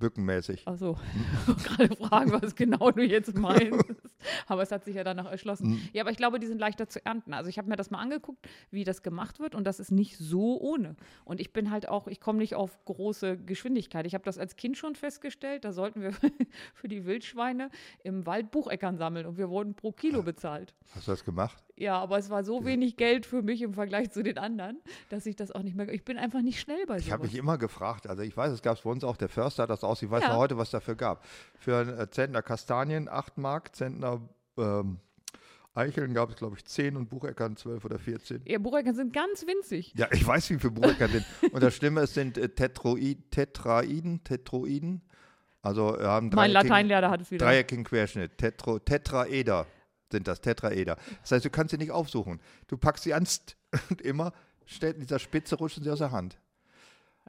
bückenmäßig. Achso, <laughs> gerade fragen, was genau du jetzt meinst. <laughs> aber es hat sich ja danach erschlossen. Mhm. Ja, aber ich glaube, die sind leichter zu ernten. Also ich habe mir das mal angeguckt, wie das gemacht wird und das ist nicht so ohne. Und ich bin halt auch, ich komme nicht auf große Geschwindigkeit. Ich habe das als Kind schon festgestellt, da sollten wir <laughs> für die Wildschweine im Wald Bucheckern sammeln und wir wurden pro Kilo bezahlt. Hast du das gemacht? Ja, aber es war so wenig Geld für mich im Vergleich zu den anderen, dass ich das auch nicht mehr. Ich bin einfach nicht schnell bei sowas. Ich habe mich immer gefragt, also ich weiß, es gab es bei uns auch, der Förster hat das aus, ich weiß Ja. noch heute, was dafür gab. Für einen äh, Zentner Kastanien 8 Mark, Zentner ähm, Eicheln gab es, glaube ich, 10 und Bucheckern 12 oder 14. Ja, Bucheckern sind ganz winzig. Ja, ich weiß, wie viele Bucheckern sind. <laughs> Und das Schlimme, es sind äh, Tetroid, Tetraiden, Tetroiden. Also haben Mein Lateinlehrer hat es wieder. Dreieckigen Querschnitt. Tetro, Tetraeder sind das, Tetraeder. Das heißt, du kannst sie nicht aufsuchen. Du packst sie an <laughs> und immer stellt in dieser Spitze rutschen sie aus der Hand.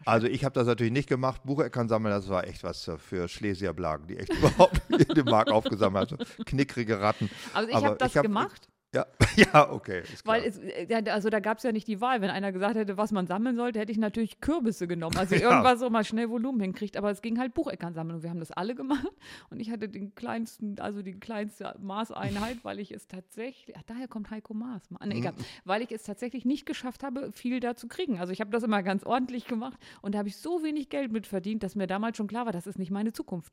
Also ich habe das natürlich nicht gemacht. Bucheckern sammeln, das war echt was für Schlesierblagen, die echt <laughs> überhaupt jede Mark aufgesammelt haben. Knickrige Ratten. Also ich habe das ich hab- gemacht, Ja, <laughs> ja okay. Weil es, äh, ja, also da gab es ja nicht die Wahl. Wenn einer gesagt hätte, was man sammeln sollte, hätte ich natürlich Kürbisse genommen. Also <laughs> irgendwas, wo man schnell Volumen hinkriegt. Aber es ging halt Bucheckern sammeln und wir haben das alle gemacht. <laughs> Und ich hatte den kleinsten, also die kleinste Maßeinheit, weil ich es tatsächlich, ach, daher kommt Heiko Maß. Mhm. Nee, egal, weil ich es tatsächlich nicht geschafft habe, viel da zu kriegen. Also ich habe das immer ganz ordentlich gemacht und da habe ich so wenig Geld mit verdient, dass mir damals schon klar war, das ist nicht meine Zukunft.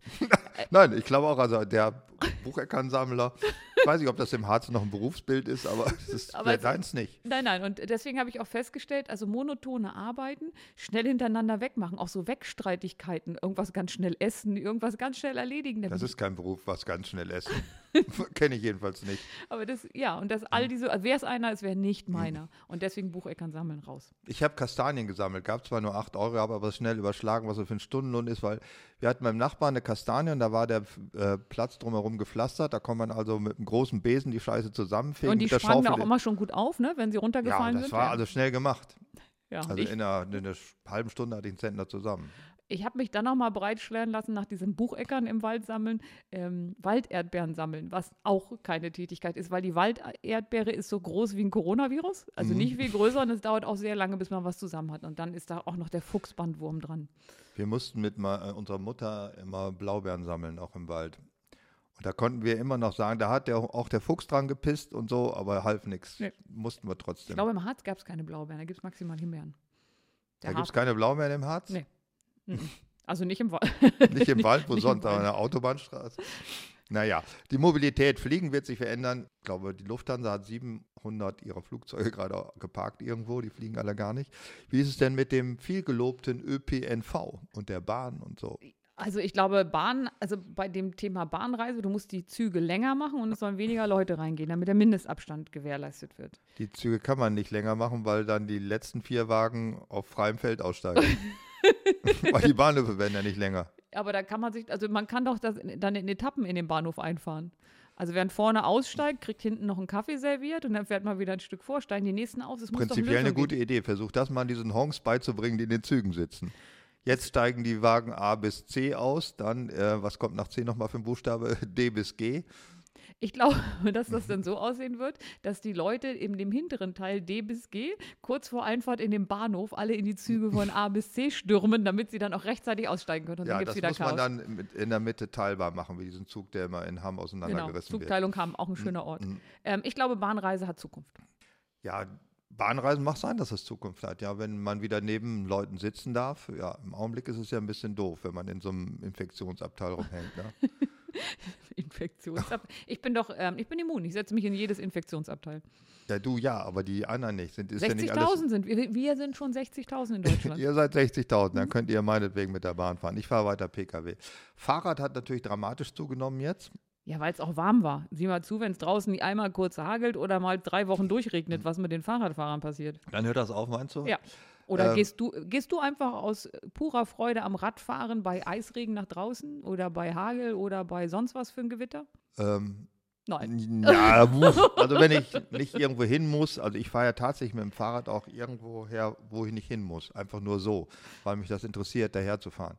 Nein, ich glaube auch, also der Bucheckernsammler, ich weiß nicht, ob das im Harz noch ein Berufsbild ist, aber <laughs> es ist Aber deins nicht. Nein, nein. Und deswegen habe ich auch festgestellt, also monotone Arbeiten, schnell hintereinander wegmachen, auch so Wegstreitigkeiten, irgendwas ganz schnell essen, irgendwas ganz schnell erledigen. Das ist kein Beruf, was ganz schnell essen. <laughs> <laughs> Kenne ich jedenfalls nicht. Aber das, ja, und das all diese, wäre es einer, es wäre nicht meiner. Und deswegen Bucheckern sammeln raus. Ich habe Kastanien gesammelt, gab zwar nur 8 Euro, habe aber schnell überschlagen, was so für ein Stundenlohn ist, weil wir hatten beim Nachbarn eine Kastanie und da war der äh, Platz drumherum gepflastert. Da kann man also mit einem großen Besen die Scheiße zusammenfegen. und die sprangen da auch immer schon gut auf, ne, wenn sie ja, runtergefallen das sind. war ja. also schnell gemacht. ja. Also in einer, in einer halben Stunde hatte ich einen Zentner zusammen. Ich habe mich dann noch mal breitschweren lassen nach diesem Bucheckern im Wald sammeln, ähm, Walderdbeeren sammeln, was auch keine Tätigkeit ist, weil die Walderdbeere ist so groß wie ein Coronavirus, also nicht viel größer und es dauert auch sehr lange, bis man was zusammen hat. Und dann ist da auch noch der Fuchsbandwurm dran. Wir mussten mit ma- äh, unserer Mutter immer Blaubeeren sammeln, auch im Wald. Und da konnten wir immer noch sagen, da hat der, auch der Fuchs dran gepisst und so, aber half nichts. Nee. Mussten wir Ich trotzdem. glaube, im Harz gab es keine Blaubeeren, da gibt es maximal Himbeeren. da Der gibt es keine Blaubeeren im Harz? Nee. Also nicht im Wald. <laughs> Nicht im Wald, wo <laughs> Nicht sonst, aber an der Autobahnstraße. Naja, die Mobilität, Fliegen wird sich verändern. Ich glaube, die Lufthansa hat 700 ihrer Flugzeuge gerade geparkt irgendwo, die fliegen alle gar nicht. Wie ist es denn mit dem viel gelobten ÖPNV und der Bahn und so? Also ich glaube, Bahn, also bei dem Thema Bahnreise, du musst die Züge länger machen und es sollen weniger Leute reingehen, damit der Mindestabstand gewährleistet wird. Die Züge kann man nicht länger machen, weil dann die letzten vier Wagen auf freiem Feld aussteigen. <laughs> <laughs> weil die Bahnhöfe werden ja nicht länger. Aber da kann man sich, also man kann doch das dann in Etappen in den Bahnhof einfahren. Also wer vorne aussteigt, kriegt hinten noch einen Kaffee serviert und dann fährt man wieder ein Stück vor, steigen die nächsten aus. Es muss doch Prinzipiell eine gute geben. Idee. Versuch das mal diesen Honks beizubringen, die in den Zügen sitzen. Jetzt steigen die Wagen A bis C aus, dann, äh, was kommt nach C nochmal für ein Buchstabe? <laughs> D bis G. Ich glaube, <laughs> dass das dann so aussehen wird, dass die Leute in dem hinteren Teil D bis G kurz vor Einfahrt in den Bahnhof alle in die Züge von A bis C stürmen, damit sie dann auch rechtzeitig aussteigen können. Und Ja, dann gibt das wieder muss Chaos. man dann mit, in der Mitte teilbar machen, wie diesen Zug, der immer in Hamm genau, auseinandergerissen wird. Zugteilung kam, auch ein schöner Ort. Mhm. Ähm, ich glaube, Bahnreise hat Zukunft. Ja, Bahnreisen macht sein, dass es Zukunft hat. Ja, wenn man wieder neben Leuten sitzen darf. Ja, im Augenblick ist es ja ein bisschen doof, wenn man in so einem Infektionsabteil rumhängt. Ne? <laughs> <laughs> Infektionsabteil. Ich bin doch, ähm, ich bin immun. Ich setze mich in jedes Infektionsabteil. Ja, du ja, aber die anderen nicht. Sind, ist ja nicht alles 60.000 sind wir. Wir sind schon 60.000 in Deutschland. <laughs> Ihr seid 60.000, Mhm. dann könnt ihr meinetwegen mit der Bahn fahren. Ich fahre weiter Pkw. Fahrrad hat natürlich dramatisch zugenommen jetzt. Ja, weil es auch warm war. Sieh mal zu, wenn es draußen einmal kurz hagelt oder mal drei Wochen Mhm. durchregnet, was mit den Fahrradfahrern passiert. Dann hört das auf, meinst du? Ja. Oder Ähm. gehst, du, gehst du einfach aus purer Freude am Radfahren bei Eisregen nach draußen oder bei Hagel oder bei sonst was für ein Gewitter? Ähm, Nein. ja, also wenn ich nicht irgendwo hin muss, also ich fahre ja tatsächlich mit dem Fahrrad auch irgendwo her, wo ich nicht hin muss. Einfach nur so, weil mich das interessiert, daher zu fahren.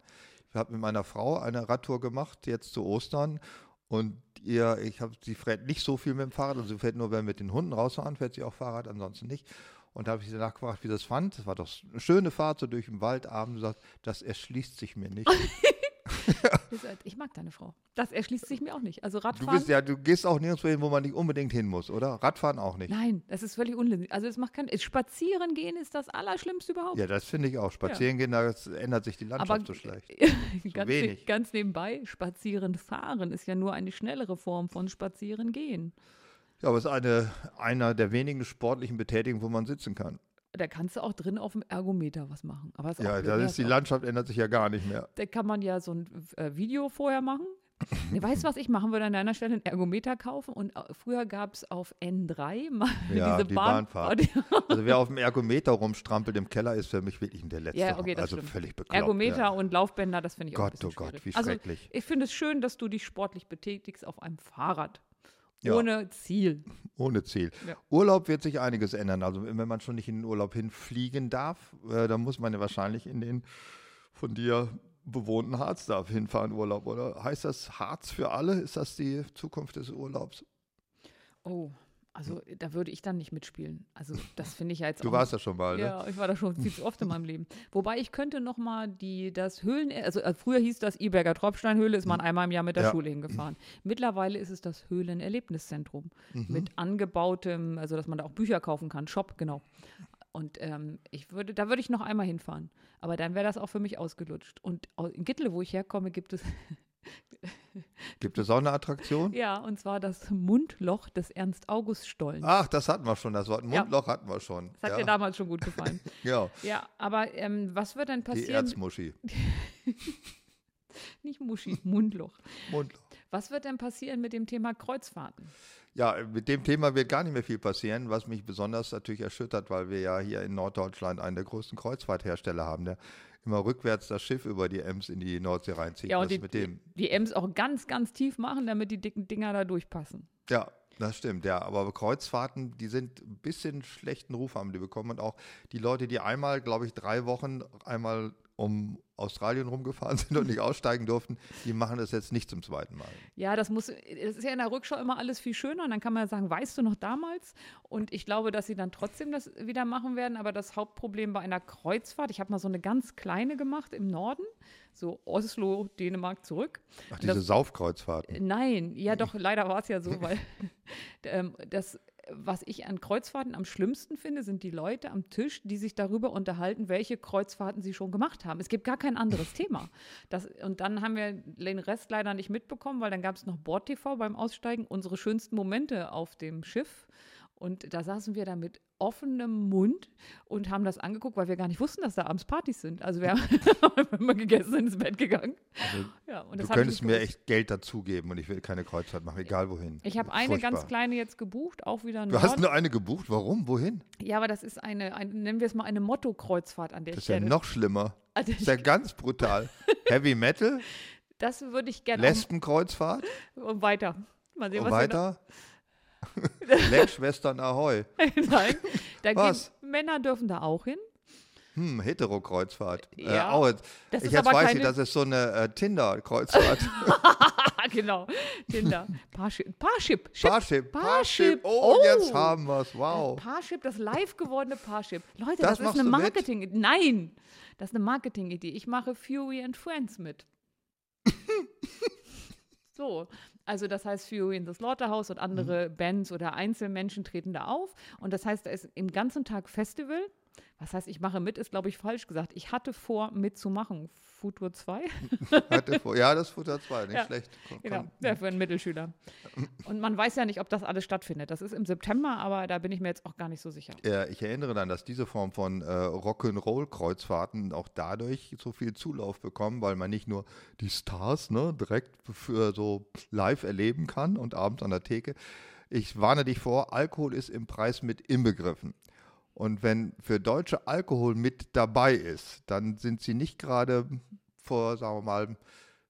Ich habe mit meiner Frau eine Radtour gemacht, jetzt zu Ostern. Und ihr, ich habe, sie fährt nicht so viel mit dem Fahrrad, also sie fährt nur, wenn wir mit den Hunden rausfahren, fährt sie auch Fahrrad, ansonsten nicht. Und da habe ich sie nachgefragt, wie sie das fand. Das war doch eine schöne Fahrt, so durch den Wald abends. Sagt, das erschließt sich mir nicht. <laughs> <laughs> Ich mag deine Frau. Das erschließt sich mir auch nicht. Also Du Radfahren. bist ja, du gehst auch nirgendwo hin, wo man nicht unbedingt hin muss, oder? Radfahren auch nicht. Nein, das ist völlig unsinnig. Also es macht kein. Spazieren gehen ist das Allerschlimmste überhaupt. Ja, das finde ich auch. Spazieren gehen, da ändert sich die Landschaft Aber so schlecht. <laughs> ganz, wenig. ganz nebenbei, spazieren fahren ist ja nur eine schnellere Form von spazieren gehen. Ja, aber es ist eine, einer der wenigen sportlichen Betätigungen, wo man sitzen kann. Da kannst du auch drin auf dem Ergometer was machen. Aber ist auch Ja, da ist die Landschaft ändert sich ja gar nicht mehr. Da kann man ja so ein äh, Video vorher machen. <laughs> Nee, weißt du, was ich machen würde an deiner Stelle? Einen Ergometer kaufen. Und äh, früher gab es auf N3 mal <laughs> Ja, diese die Bahn Bahnfahrt. <laughs> Also wer auf dem Ergometer rumstrampelt im Keller, ist für mich wirklich der Letzte. Ja, okay, das also stimmt. völlig bekloppt. Ergometer ja. und Laufbänder, das finde ich auch ein Gott, bisschen oh Gott, schwierig. wie also, schrecklich. ich finde es schön, dass du dich sportlich betätigst auf einem Fahrrad. Ja. Ohne Ziel. Ohne Ziel. Ja. Urlaub wird sich einiges ändern. Also wenn man schon nicht in den Urlaub hinfliegen darf, äh, dann muss man ja wahrscheinlich in den von dir bewohnten Harz darf hinfahren Urlaub, oder? Heißt das Harz für alle? Ist das die Zukunft des Urlaubs? Oh, also da würde ich dann nicht mitspielen. Also das finde ich ja jetzt Du auch warst ja schon mal, ne? Ja, ich war da schon viel zu oft in meinem Leben. Wobei ich könnte noch mal die, das Höhlen, also äh, früher hieß das Iberger Tropfsteinhöhle, ist man einmal im Jahr mit der Ja. Schule hingefahren. Mittlerweile ist es das Höhlenerlebniszentrum Mhm. mit angebautem, also dass man da auch Bücher kaufen kann, Shop, genau. Und ähm, ich würde, da würde ich noch einmal hinfahren. Aber dann wäre das auch für mich ausgelutscht. Und in Gittle, wo ich herkomme, gibt es, Gibt es auch eine Attraktion? ja, und zwar das Mundloch des Ernst-August-Stollens. Ach, das hatten wir schon, das Wort Ja. Mundloch hatten wir schon. Das hat ja. dir damals schon gut gefallen. <laughs> ja, ja, aber ähm, was wird denn die passieren? Erzmuschi. <laughs> Nicht Muschi, Mundloch. Mundloch. Was wird denn passieren mit dem Thema Kreuzfahrten? Ja, mit dem Thema wird gar nicht mehr viel passieren, was mich besonders natürlich erschüttert, weil wir ja hier in Norddeutschland einen der größten Kreuzfahrthersteller haben, der immer rückwärts das Schiff über die Ems in die Nordsee reinzieht. Ja, und die, mit dem, die Ems auch ganz, ganz tief machen, damit die dicken Dinger da durchpassen. ja, das stimmt, ja. Aber Kreuzfahrten, die sind ein bisschen schlechten Ruf haben die bekommen. Und auch die Leute, die einmal, glaube ich, drei Wochen einmal um Australien rumgefahren sind und nicht aussteigen durften, die machen das jetzt nicht zum zweiten Mal. Ja, das muss, das ist ja in der Rückschau immer alles viel schöner. Und dann kann man ja sagen, weißt du noch damals? Und ich glaube, dass sie dann trotzdem das wieder machen werden. Aber das Hauptproblem bei einer Kreuzfahrt, ich habe mal so eine ganz kleine gemacht im Norden, so Oslo, Dänemark zurück. Ach, diese das- Saufkreuzfahrten. Nein, ja doch, leider war es ja so, weil <laughs> ähm, das, was ich an Kreuzfahrten am schlimmsten finde, sind die Leute am Tisch, die sich darüber unterhalten, welche Kreuzfahrten sie schon gemacht haben. Es gibt gar kein anderes Thema. Das, und dann haben wir den Rest leider nicht mitbekommen, weil dann gab es noch Bord-TV beim Aussteigen, unsere schönsten Momente auf dem Schiff. Und da saßen wir da mit offenem Mund und haben das angeguckt, weil wir gar nicht wussten, dass da abends Partys sind. Also wir haben <laughs> immer gegessen und ins Bett gegangen. Ja, und Du könntest mir echt Geld dazugeben und ich will keine Kreuzfahrt machen, egal wohin. Ich habe eine ganz kleine jetzt gebucht, auch wieder Du hast nur eine gebucht, warum? Wohin? Ja, aber das ist eine, eine nennen wir es mal eine Motto-Kreuzfahrt an der Das ist ja Stelle. noch schlimmer. <laughs> Also Das ist ja ganz brutal. Heavy Metal, das würde ich gerne Lesbenkreuzfahrt und weiter. Mal sehen, und was wir <laughs> Leckschwestern Ahoi. <laughs> Nein, da Was? Gehen, Männer dürfen da auch hin. Hm, Hetero-Kreuzfahrt. Ja, äh, oh, das ich ist jetzt weiß keine- ich, das ist so eine äh, Tinder-Kreuzfahrt. Ah, <laughs> genau. Tinder. Parship. Parship. Ship. Parship, Parship. Oh, Oh. jetzt haben wir es. Wow. Parship, das live gewordene Parship. Leute, Das das, ist eine du mit? Marketing. Nein, das ist eine Marketing-Idee. Ich mache Fury and Friends mit. so, also das heißt Fury in the Slaughterhouse und andere Mhm. Bands oder Einzelmenschen treten da auf. Und das heißt, da ist im ganzen Tag Festival. Was heißt, ich mache mit, ist, glaube ich, falsch gesagt. Ich hatte vor, mitzumachen. Futur 2. <laughs> Hatte vor, ja, das ist Futter 2, nicht Ja, schlecht. Kon- Genau, ja, für einen Mittelschüler. Und man weiß ja nicht, ob das alles stattfindet. Das ist im September, aber da bin ich mir jetzt auch gar nicht so sicher. Äh, ich erinnere dann, dass diese Form von äh, Rock'n'Roll-Kreuzfahrten auch dadurch so viel Zulauf bekommen, weil man nicht nur die Stars ne, direkt für so live erleben kann und abends an der Theke. Ich warne dich vor, Alkohol ist im Preis mit inbegriffen. Und wenn für Deutsche Alkohol mit dabei ist, dann sind sie nicht gerade vor, sagen wir mal,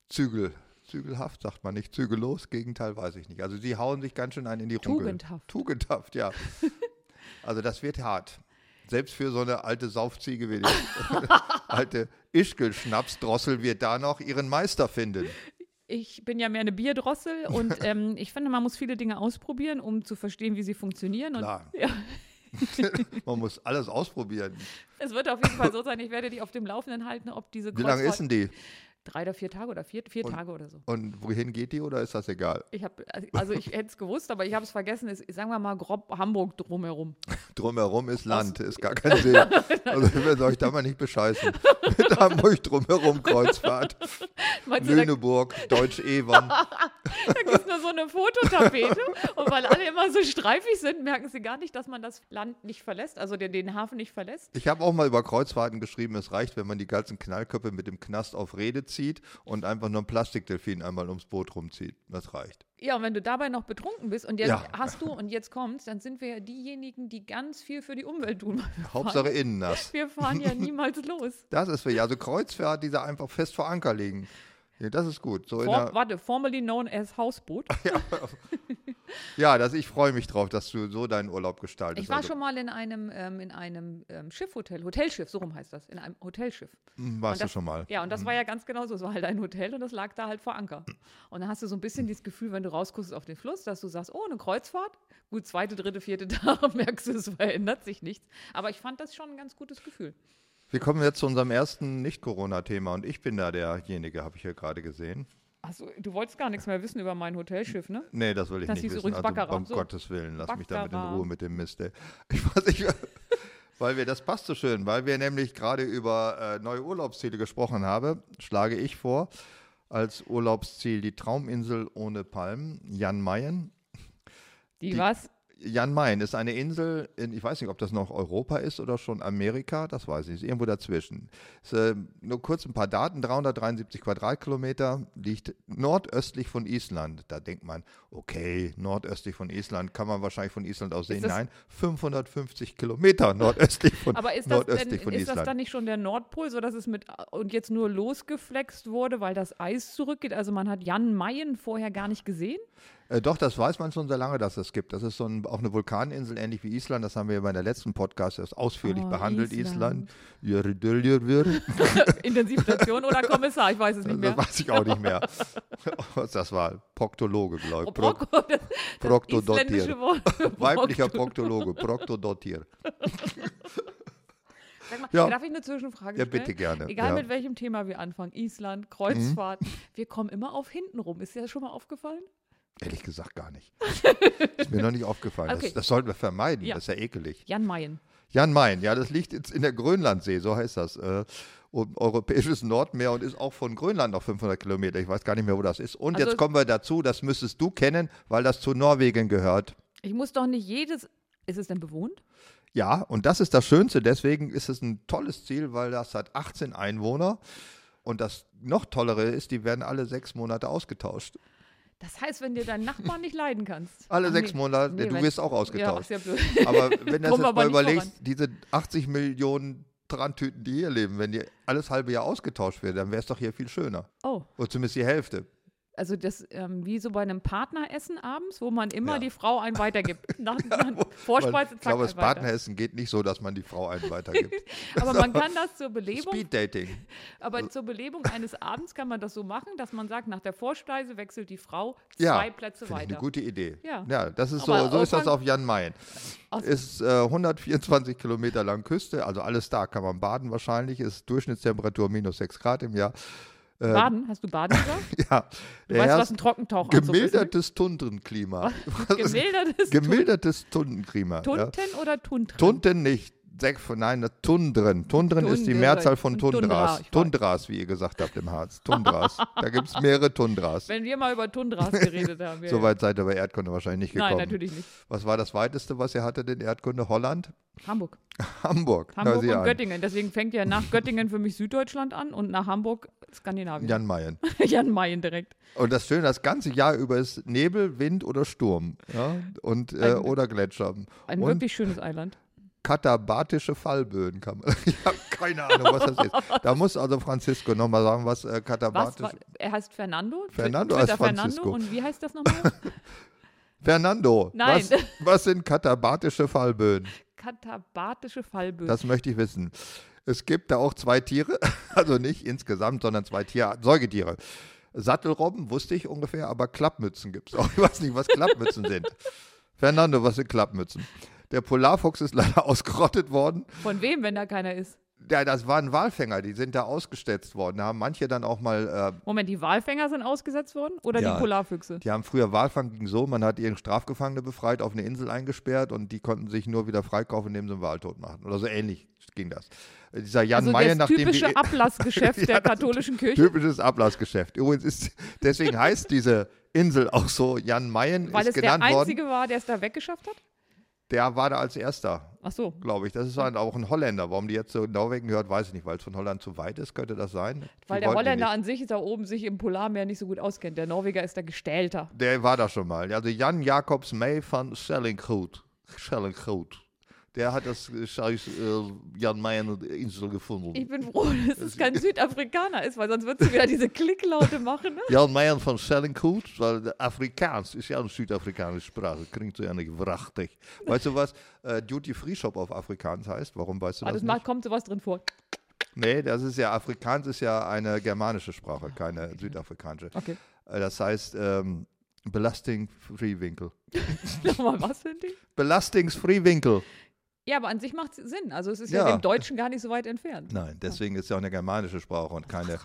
Zügel. Zügelhaft sagt man nicht, zügellos, Gegenteil weiß ich nicht. Also sie hauen sich ganz schön ein in die Runkel. Tugendhaft. Tugendhaft, ja. <laughs> Also das wird hart. Selbst für so eine alte Saufziege wie die <laughs> alte Ischgl-Schnapsdrossel wird da noch ihren Meister finden. Ich bin ja mehr eine Bierdrossel und <laughs> ähm, ich finde, man muss viele Dinge ausprobieren, um zu verstehen, wie sie funktionieren. Und Klar. Ja, <laughs> Man muss alles ausprobieren. es wird auf jeden Fall so sein, ich werde dich auf dem Laufenden halten, ob diese Wie lange ist denn die? Drei oder vier Tage oder vier, vier Tage oder so. Und wohin geht die oder ist das egal? Ich habe, also ich hätte es gewusst, aber ich habe es vergessen. Es, ist, sagen wir mal grob Hamburg drumherum. <laughs> Drumherum ist Land, ist gar kein See. <laughs> Also wir soll ich da mal nicht bescheißen. Mit Hamburg drumherum Kreuzfahrt. <laughs> Meinst Lüneburg, Deutsch-Evern. Da gibt es nur so eine Fototapete. Und weil alle immer so streifig sind, merken sie gar nicht, dass man das Land nicht verlässt, also den, den Hafen nicht verlässt. Ich habe auch mal über Kreuzfahrten geschrieben, es reicht, wenn man die ganzen Knallköpfe mit dem Knast auf Rede zieht und einfach nur ein Plastikdelfin einmal ums Boot rumzieht. Das reicht. Ja, und wenn du dabei noch betrunken bist und jetzt Ja. hast du und jetzt kommst, dann sind wir ja diejenigen, die ganz viel für die Umwelt tun. Hauptsache innen nass. wir fahren ja <laughs> niemals los. Das ist für also Kreuzfahrt, die da einfach fest vor Anker liegen. Ja, das ist gut. So For, warte, formerly known as Hausboot. <laughs> ja, das, ich freue mich drauf, dass du so deinen Urlaub gestaltest. Ich war Also, schon mal in einem, ähm, in einem ähm, Schiffhotel, Hotelschiff, so rum heißt das, in einem Hotelschiff. hm, warst Und du das- schon mal. Ja, und das war ja ganz genau so. Es war halt ein Hotel und das lag da halt vor Anker. Und dann hast du so ein bisschen dieses Gefühl, wenn du rausguckst auf den Fluss, dass du sagst, oh, eine Kreuzfahrt. Gut, zweite, dritte, vierte <laughs> Tag merkst du, es verändert sich nichts. Aber ich fand das schon ein ganz gutes Gefühl. Wir kommen jetzt zu unserem ersten Nicht-Corona-Thema und ich bin da derjenige, habe ich ja gerade gesehen. Also, du wolltest gar nichts mehr wissen über mein Hotelschiff, ne? Nee, das will ich Das nicht wissen. übrigens Also, Baccarat. um So. Gottes Willen, lass mich damit in Baccarat. Ruhe mit dem Mist. Ey. <laughs> Ich weiß nicht, weil wir, das passt so schön, weil wir nämlich gerade über äh, neue Urlaubsziele gesprochen haben, schlage ich vor, als Urlaubsziel die Trauminsel ohne Palmen, Jan Mayen. Die, Die- was? Jan Mayen ist eine Insel, in, ich weiß nicht, ob das noch Europa ist oder schon Amerika, das weiß ich nicht, irgendwo dazwischen. Ist, äh, nur kurz ein paar Daten, 373 Quadratkilometer, liegt nordöstlich von Island. Da denkt man, okay, nordöstlich von Island, kann man wahrscheinlich von Island aus sehen. das- Nein, 550 Kilometer <laughs> nordöstlich von, Aber ist das, denn, nordöstlich von ist das Island. dann nicht schon der Nordpol, sodass es mit und jetzt nur losgeflext wurde, weil das Eis zurückgeht? Also man hat Jan Mayen vorher gar nicht gesehen? Äh, doch, das weiß man schon sehr lange, dass es gibt. Das ist so ein, auch eine Vulkaninsel, ähnlich wie Island. Das haben wir ja bei der letzten Podcast erst ausführlich Oh, behandelt. Island. Island. <laughs> Intensivstation oder Kommissar, ich weiß es nicht Das mehr. weiß ich auch nicht mehr. <laughs> Das war? Proktologe, glaube Oh, ich. Pro das, das Proktodontier. isländische Wort. <laughs> weiblicher Prokto- Proktologe, Proktodontier. Mal, Ja. Darf ich eine Zwischenfrage Ja, stellen? bitte gerne. Egal ja. mit welchem Thema wir anfangen, Island, Kreuzfahrten, wir kommen immer auf hinten rum. Ist dir das schon mal aufgefallen? Ehrlich gesagt gar nicht. <laughs> ist mir noch nicht aufgefallen. Okay. Das, das sollten wir vermeiden. Ja. Das ist ja ekelig. Jan Mayen. Jan Mayen, ja, das liegt jetzt in der Grönlandsee, so heißt das. Äh, und europäisches Nordmeer und ist auch von Grönland noch 500 Kilometer. Ich weiß gar nicht mehr, wo das ist. Und Also- jetzt kommen wir dazu, das müsstest du kennen, weil das zu Norwegen gehört. Ich muss doch nicht jedes. Ist es denn bewohnt? Ja, und das ist das Schönste. Deswegen ist es ein tolles Ziel, weil das hat 18 Einwohner. Und das noch tollere ist, die werden alle sechs Monate ausgetauscht. Das heißt, wenn dir deinen Nachbarn nicht leiden kannst. Alle sechs nee. Monate, Nee, du wirst auch Ja, ausgetauscht. ist ja blöd. Aber wenn du <laughs> das jetzt mal überlegst, diese 80 Millionen Trantüten, die hier leben, wenn die alles halbe Jahr ausgetauscht werden, dann wäre es doch hier viel schöner. Oh, Oder zumindest die Hälfte. Also das ähm, wie so bei einem Partneressen abends, wo man immer Ja. die Frau einen weitergibt. <laughs> Nach, nach Vorspeise, ich glaube, das weiter. Partneressen geht nicht so, dass man die Frau einen weitergibt. <laughs> Aber man kann das zur Belebung, Speed Dating. <laughs> aber zur Belebung eines Abends kann man das so machen, dass man sagt, nach der Vorspeise wechselt die Frau Ja, zwei Plätze Finde ich eine weiter. gute Idee. Ja. das ist so, Aber so ist das auf Jan Mayen. Ist äh, 124 Kilometer lang Küste, also alles da, kann man baden wahrscheinlich, ist Durchschnittstemperatur minus 6 Grad im Jahr. Baden, hast du Baden gesagt? <laughs> Ja, Du weißt, was ein Trockentauchanzug ist. ne? gemildertes Tundrenklima. <laughs> Gemildertes Gemildertes Tundenklima. Ja. Tunten oder Tuntren? Tunden nicht. Sech von, nein, Tundren. Tundren ist die. Mehrzahl von Tundra, Tundras. weiß. Tundras, wie ihr gesagt habt im Harz. Tundras. da gibt es mehrere Tundras. Wenn wir mal über Tundras geredet <laughs> haben. ja, So ja. weit seid ihr bei Erdkunde wahrscheinlich nicht Nein, gekommen. natürlich nicht. Was war das weiteste, was ihr hattet in Erdkunde? Holland? Hamburg. <laughs> Hamburg. Hamburg und an. Göttingen. Deswegen fängt ja nach Göttingen für mich Süddeutschland an und nach Hamburg Skandinavien. Jan Mayen. <laughs> Jan Mayen direkt. Und das Schöne, das ganze Jahr über ist Nebel, Wind oder Sturm. Ja? Und, äh, Ein- oder Gletscher. Ein und wirklich schönes Eiland. Katabatische Fallböen kann man. <laughs> ich habe keine Ahnung, was das ist. Da muss also Francisco nochmal sagen, was äh, Was, katabatisch. war, er heißt Fernando. Fernando heißt Francisco. Fernando. Und wie heißt das nochmal? <laughs> Fernando, Nein. Was, was sind katabatische Fallböen? Katabatische Fallböen. Das möchte ich wissen. Es gibt da auch zwei Tiere, <laughs> also nicht insgesamt, sondern zwei Tiere, Säugetiere. Sattelrobben wusste ich ungefähr, aber Klappmützen gibt es auch. Ich weiß nicht, was Klappmützen sind. Fernando, was sind Klappmützen? Der Polarfuchs ist leider <laughs> ausgerottet worden. Von wem, wenn da keiner ist? Ja, das waren Walfänger, die sind da ausgesetzt worden. Da haben manche dann auch mal. Äh, Moment, die Walfänger sind ausgesetzt worden oder Ja. die Polarfüchse? die haben früher Walfang ging so, man hat ihren Strafgefangene befreit, auf eine Insel eingesperrt und die konnten sich nur wieder freikaufen, indem sie einen Wal tot machen. Oder so ähnlich ging das. Dieser Jan also Mayen, das nachdem typische die, Ablassgeschäft <laughs> Ja, der katholischen Kirche, typisches Ablassgeschäft. Übrigens ist, deswegen heißt diese Insel auch so, Jan Mayen weil ist es der genannt worden. einzige war, der es da weggeschafft hat? Der war da als erster, Ach so. glaube ich. Das ist ein- auch ein Holländer. Warum die jetzt so Norwegen gehört, weiß ich nicht, weil es von Holland zu weit ist, könnte das sein. Die Weil der die Holländer nicht. an sich da oben sich im Polarmeer nicht so gut auskennt. Der Norweger ist da gestählter. Der war da schon mal. Also Jan Jacobs May van Schellinghout. Schellinghout. Der hat das äh, scheiß äh, Jan Mayen Insel gefunden. Ich bin froh, dass es kein Südafrikaner ist, weil sonst würdest du wieder diese Klicklaute machen. Ne? Jan Mayen van Schellinghout, weil Afrikaans ist ja eine südafrikanische Sprache. Klingt so ja nicht wrachtig. Weißt du, was äh, Duty Free Shop auf Afrikaans heißt? Warum weißt du Aber das nicht? kommt sowas drin vor. Nee, das ist ja, Afrikaans ist ja eine germanische Sprache, keine südafrikanische. Okay. Äh, Das heißt, ähm, Belasting-Free-Winkel. <laughs> Nochmal, was sind die? Belastings-Free-Winkel. Ja, aber an sich macht es Sinn. Also es ist ja. Ja. dem Deutschen gar nicht so weit entfernt. Nein, deswegen ist ja auch eine germanische Sprache und keine.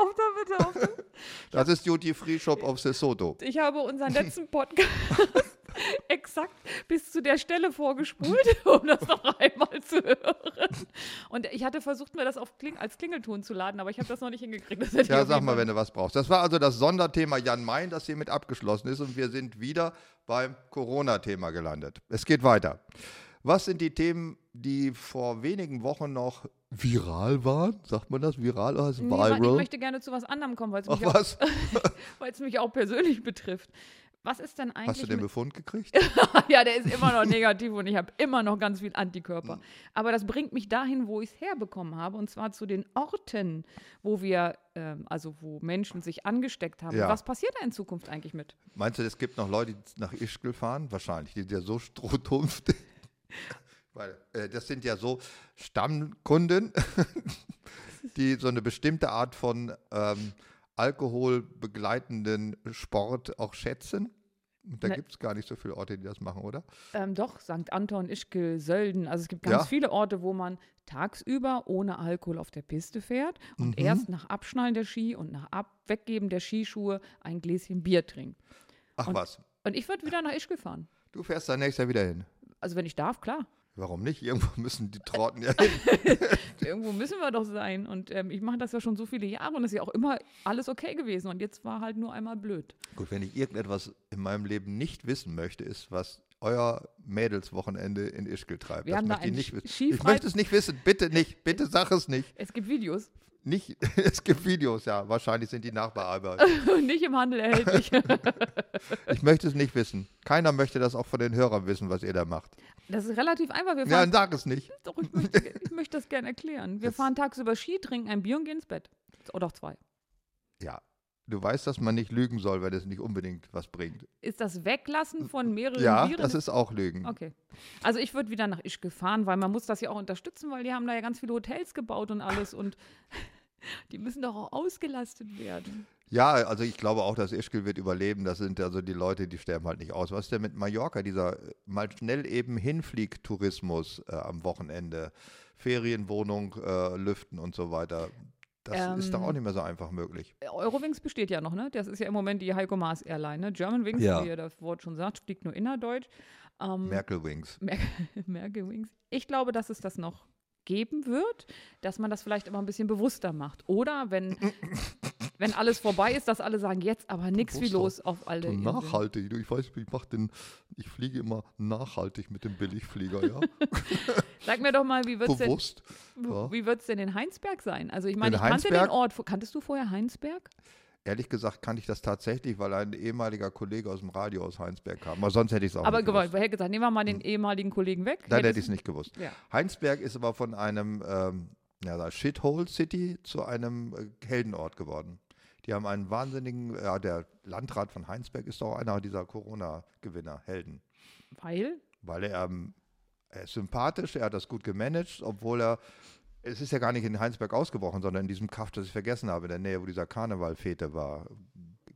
Auf auf. Das ist Duty Free Shop of Sesotho. Ich habe unseren letzten Podcast <laughs> exakt bis zu der Stelle vorgespult, <laughs> um das noch einmal zu hören. Und ich hatte versucht, mir das auf Kling als Klingelton zu laden, aber ich habe das noch nicht hingekriegt. Ja, sag mal, wenn du was brauchst. Das war also das Sonderthema Jan Mayen, das hiermit abgeschlossen ist und wir sind wieder beim Corona-Thema gelandet. Es geht weiter. Was sind die Themen, die vor wenigen Wochen noch viral waren? Sagt man das? Viral oder heißt Nee, ich viral? möchte gerne zu was anderem kommen, weil es mich, auch- <laughs> mich auch persönlich betrifft. Was ist denn eigentlich Hast du den Befund gekriegt? <laughs> ja, der ist immer noch negativ und ich habe immer noch ganz viel Antikörper. Mhm. Aber das bringt mich dahin, wo ich es herbekommen habe, und zwar zu den Orten, wo wir, ähm, also wo Menschen sich angesteckt haben. Ja. Was passiert da in Zukunft eigentlich mit? Meinst du, es gibt noch Leute, die nach Ischgl fahren? Wahrscheinlich. Die sind ja so strohdumpf. <laughs> Weil äh, das sind ja so Stammkunden, <laughs> die so eine bestimmte Art von ähm, Alkohol begleitenden Sport auch schätzen. Da Ne. gibt es gar nicht so viele Orte, die das machen, oder? Ähm, doch, St. Anton, Ischgl, Sölden. Also es gibt ganz Ja. viele Orte, wo man tagsüber ohne Alkohol auf der Piste fährt und Mhm. erst nach Abschnallen der Ski und nach Ab Weggeben der Skischuhe ein Gläschen Bier trinkt. Ach Und- was. Und ich würde wieder nach Ischgl fahren. Du fährst da nächstes Jahr wieder hin. Also wenn ich darf, klar. Warum nicht? Irgendwo <laughs> müssen die Trotten ja hin. <laughs> Irgendwo müssen wir doch sein. Und ähm, ich mache das ja schon so viele Jahre und es ist ja auch immer alles okay gewesen. Und jetzt war halt nur einmal blöd. Gut, wenn ich irgendetwas in meinem Leben nicht wissen möchte, ist, was euer Mädelswochenende in Ischgl treibt. Wir das haben da möchte ich ein nicht wissen. Ich möchte es nicht wissen. Bitte nicht. Bitte sag es nicht. Es gibt Videos. nicht. <laughs> Es gibt Videos, ja. Wahrscheinlich sind die nachbearbeitet. nicht im Handel erhältlich. Ich möchte es nicht wissen. Keiner möchte das auch von den Hörern wissen, was ihr da macht. Das ist relativ einfach. Wir Ja, fahren, dann sag es nicht. <laughs> doch, ich, möchte, ich möchte das gerne erklären. Wir Das- fahren tagsüber Ski, trinken ein Bier und gehen ins Bett. Oder auch zwei. Ja. Du weißt, dass man nicht lügen soll, weil es nicht unbedingt was bringt. Ist das Weglassen von mehreren Ja, Bieren? das ist auch Lügen. Okay. Also ich würde wieder nach Ischgl fahren, weil man muss das ja auch unterstützen, weil die haben da ja ganz viele Hotels gebaut und alles und <laughs> die müssen doch auch ausgelastet werden. Ja, also ich glaube auch, dass Ischgl wird überleben. Das sind also die Leute, die sterben halt nicht aus. Was ist denn mit Mallorca, dieser äh, mal schnell eben Hinfliegtourismus äh, am Wochenende? Ferienwohnung, äh, Lüften und so weiter. Das ist doch Ähm, auch nicht mehr so einfach möglich. Eurowings besteht ja noch, ne? Das ist ja im Moment die Heiko Maas Airline, ne? Germanwings, Ja. wie ihr das Wort schon sagt, fliegt nur innerdeutsch. Ähm, Merkel Wings. <laughs> Mer Merkel-Wings. Ich glaube, dass es das noch geben wird, dass man das vielleicht immer ein bisschen bewusster macht. Oder wenn, <laughs> wenn alles vorbei ist, dass alle sagen, jetzt aber nichts wie los auf alle nachhaltig. Du, Ich weiß, ich mach den, ich fliege immer nachhaltig mit dem Billigflieger, ja. <laughs> Sag mir doch mal, wie wird es denn, Bewusst. Ja. wie wird's denn in Heinsberg sein? Also ich meine, In ich kannte den? Ort. Kanntest du vorher Heinsberg? Ehrlich gesagt kann ich das tatsächlich, weil ein ehemaliger Kollege aus dem Radio aus Heinsberg kam. Aber sonst hätte ich es auch aber nicht gewollt, gewusst. hätte gesagt, nehmen wir mal den ehemaligen Kollegen weg. Dann hätte ich es nicht gewusst. Ja. Heinsberg ist aber von einem ähm, ja, Shithole City zu einem äh, Heldenort geworden. Die haben einen wahnsinnigen, ja, der Landrat von Heinsberg ist auch einer dieser Corona-Gewinner, Helden. Weil? Weil er, ähm, er ist sympathisch, er hat das gut gemanagt, obwohl er, es ist ja gar nicht in Heinsberg ausgebrochen, sondern in diesem Kaff, das ich vergessen habe, in der Nähe, wo dieser Karnevalfete war.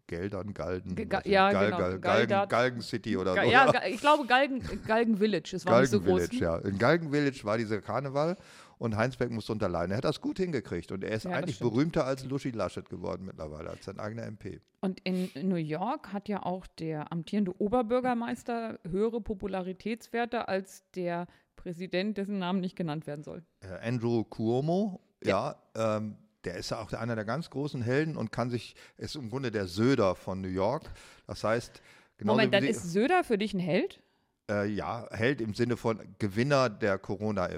Geldern, Galden, Ge- Ga- ja, Gal- genau, Gal- Galgen. Galgen City oder Ga- so. ja, <laughs> ich glaube Galgen, Galgen Village. Es war nicht so Galgen groß. Village, ja. In Galgen Village war dieser Karneval und Heinsberg musste unterleihen. Er hat das gut hingekriegt und er ist Ja, eigentlich berühmter als Luschi Laschet geworden mittlerweile, als sein eigener MP. Und in New York hat ja auch der amtierende Oberbürgermeister höhere Popularitätswerte als der Präsident, dessen Namen nicht genannt werden soll. Äh, Andrew Cuomo, ja, ähm, der ist ja auch einer der ganz großen Helden und kann sich, ist im Grunde der Söder von New York. Das heißt, genauso Moment, dann ist Söder für dich ein Held? Äh, ja, Held im Sinne von Gewinner der Corona-Affäre.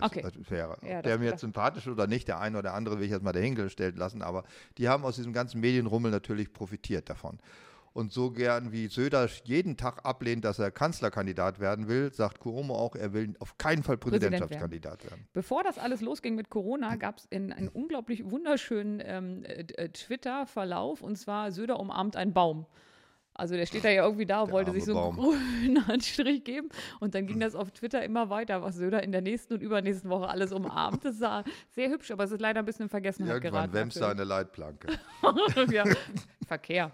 Ja, Ob das- der mir jetzt sympathisch oder nicht, der eine oder andere will ich jetzt mal dahingestellt lassen, aber die haben aus diesem ganzen Medienrummel natürlich profitiert davon. Und so gern wie Söder jeden Tag ablehnt, dass er Kanzlerkandidat werden will, sagt Cuomo auch, er will auf keinen Fall Präsident Präsidentschaftskandidat werden. Bevor das alles losging mit Corona, gab es einen unglaublich wunderschönen ähm, äh, äh, Twitter-Verlauf und zwar Söder umarmt einen Baum. Also der steht da ja irgendwie da und Der wollte sich so einen grünen <laughs> Anstrich geben und dann ging das auf Twitter immer weiter, was Söder in der nächsten und übernächsten Woche alles umarmt. Das sah sehr hübsch, aber es ist leider ein bisschen in Vergessenheit Irgendwann geraten. wämst er eine Leitplanke. <laughs> ja. Verkehr.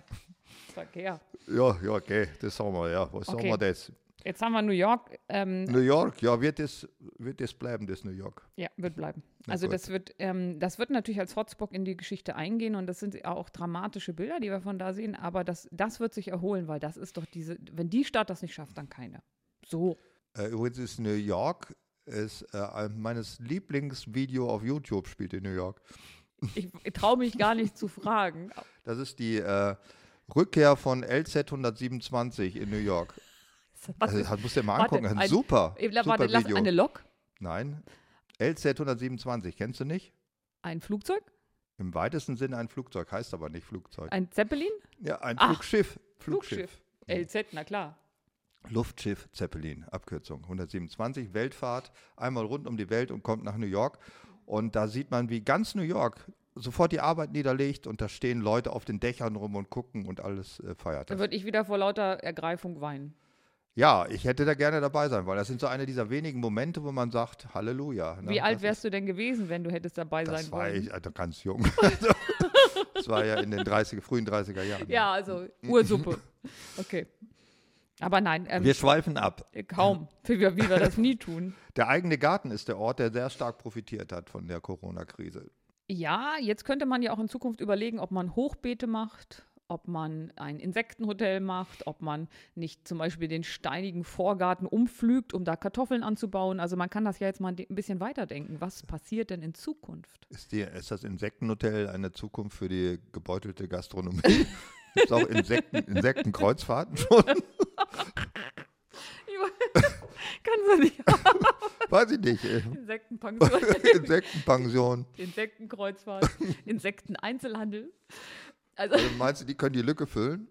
Verkehr. ja, ja, okay, das sagen wir, ja. Was Okay. sagen wir das? Jetzt haben wir New York. Ähm, New York, ja, wird das, wird das bleiben, das New York? Ja, wird bleiben. Na also gut. das wird, ähm, das wird natürlich als Hotspot in die Geschichte eingehen und das sind auch dramatische Bilder, die wir von da sehen, aber das, das wird sich erholen, weil das ist doch diese, wenn die Stadt das nicht schafft, dann keine. So. Äh, übrigens ist New York, ist äh, ein meines Lieblingsvideo auf YouTube spielt in New York. Ich, traue mich gar nicht zu fragen. Das ist die äh, Rückkehr von LZ 127 in New York. Was Also, das musst du dir mal warte, angucken. Ein, super, äh, super warte, Video. eine Lok, Nein, LZ 127, kennst du nicht? ein Flugzeug, Im weitesten Sinne ein Flugzeug, heißt aber nicht Flugzeug. ein Zeppelin, ja, ein Ach, Flugschiff. Flugschiff, LZ, na klar. Luftschiff Zeppelin, Abkürzung 127, Weltfahrt, einmal rund um die Welt und kommt nach New York. Und da sieht man, wie ganz New York sofort die Arbeit niederlegt und da stehen Leute auf den Dächern rum und gucken und alles äh, feiert. Da würde ich wieder vor lauter Ergreifung weinen. Ja, ich hätte da gerne dabei sein, weil das sind so eine dieser wenigen Momente, wo man sagt, Halleluja. ne? Wie alt wärst du denn gewesen, wenn du hättest dabei ist, sein Das war wollen? ich also ganz jung. <laughs> das war ja in den 30er, frühen 30er Jahren. Ja, also Ursuppe. Okay. Aber nein, ähm, Wir schweifen ab. Äh, Kaum, wie wir, wie wir das nie tun. Der eigene Garten ist der Ort, der sehr stark profitiert hat von der Corona-Krise. Ja, jetzt könnte man ja auch in Zukunft überlegen, ob man Hochbeete macht, ob man ein Insektenhotel macht, ob man nicht zum Beispiel den steinigen Vorgarten umpflügt, um da Kartoffeln anzubauen. Also man kann das ja jetzt mal ein bisschen weiterdenken. Was passiert denn in Zukunft? Ist, die, ist das Insektenhotel eine Zukunft für die gebeutelte Gastronomie? <laughs> Gibt es auch Insekten, Insektenkreuzfahrten schon? <laughs> Kannst du nicht Weiß ich nicht. äh, Insektenpension, <laughs> Insektenpension. Insektenkreuzfahrt, Insekteneinzelhandel. Also Also meinst du, die können die Lücke füllen?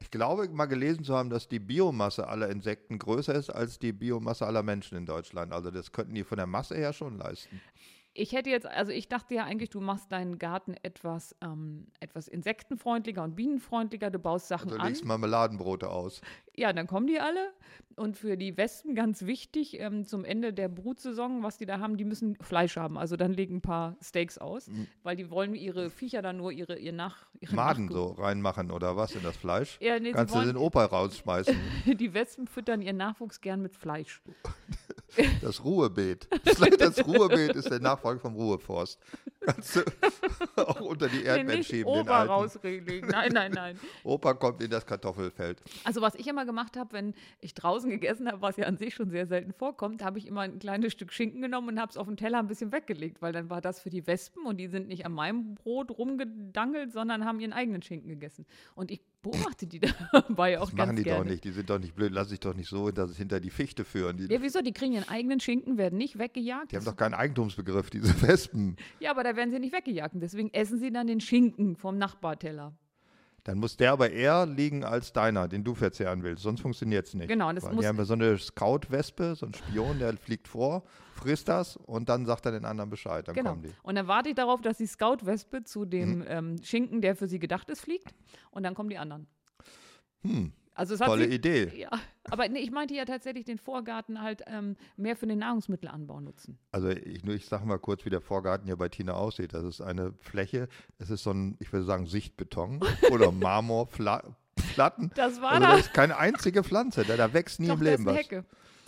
Ich glaube, mal gelesen zu haben, dass die Biomasse aller Insekten größer ist als die Biomasse aller Menschen in Deutschland. Also das könnten die von der Masse her schon leisten. Ich hätte jetzt, also ich dachte ja eigentlich, du machst deinen Garten etwas, ähm, etwas insektenfreundlicher und bienenfreundlicher. Du baust Sachen Du an. legst Marmeladenbrote aus. Ja, dann kommen die alle. Und für die Wespen ganz wichtig, ähm, zum Ende der Brutsaison, was die da haben, die müssen Fleisch haben. Also dann legen ein paar Steaks aus, weil die wollen ihre Viecher dann nur ihre, ihr Nach, ihre Mhm. Maden Nachge- so reinmachen oder was in das Fleisch? Ja, nee, Kannst du den Opa rausschmeißen. <laughs> Die Wespen füttern ihren Nachwuchs gern mit Fleisch. <laughs> Das Ruhebeet. <laughs> Das Ruhebeet ist der Nachfolger vom Ruheforst. Kannst du <laughs> auch unter die Nee, Erdbeeren nicht schieben, alten. rauslegen. Nein, nein, nein. <laughs> Opa kommt in das Kartoffelfeld. Also was ich immer gemacht habe, wenn ich draußen gegessen habe, was ja an sich schon sehr selten vorkommt, habe ich immer ein kleines Stück Schinken genommen und habe es auf den Teller ein bisschen weggelegt, weil dann war das für die Wespen und die sind nicht an meinem Brot rumgedangelt, sondern haben ihren eigenen Schinken gegessen. Und ich beobachte die <laughs> dabei auch Das ganz machen die gerne. doch nicht. Die sind doch nicht blöd. Lass sich doch nicht so, dass es hinter die Fichte führen. Die, Ja, wieso? Die kriegen ihren eigenen Schinken, werden nicht weggejagt. die haben doch keinen Eigentumsbegriff, <laughs> diese Wespen. ja, aber da werden sie nicht weggejagt. Deswegen essen sie dann den Schinken vom Nachbarteller. Dann muss der aber eher liegen als deiner, den du verzehren willst. Sonst funktioniert es nicht. Genau, es Weil muss- die haben ja so eine Scout-Wespe, so ein Spion, der fliegt vor, frisst das und dann sagt er den anderen Bescheid. Dann Genau. kommen die. Und dann warte ich darauf, dass die Scout-Wespe zu dem ähm, Schinken, der für sie gedacht ist, fliegt. Und dann kommen die anderen. Hm. Also Tolle sie- Idee. Ja, aber nee, ich meinte ja tatsächlich den Vorgarten halt ähm, mehr für den Nahrungsmittelanbau nutzen. Also ich, nur ich sage mal kurz, wie der Vorgarten hier bei Tina aussieht. Das ist eine Fläche, es ist so ein, ich würde sagen, Sichtbeton <laughs> oder Marmorplatten. Das war Also da. da ist keine einzige Pflanze, da, da wächst nie Doch, im Leben eine was. Hecke.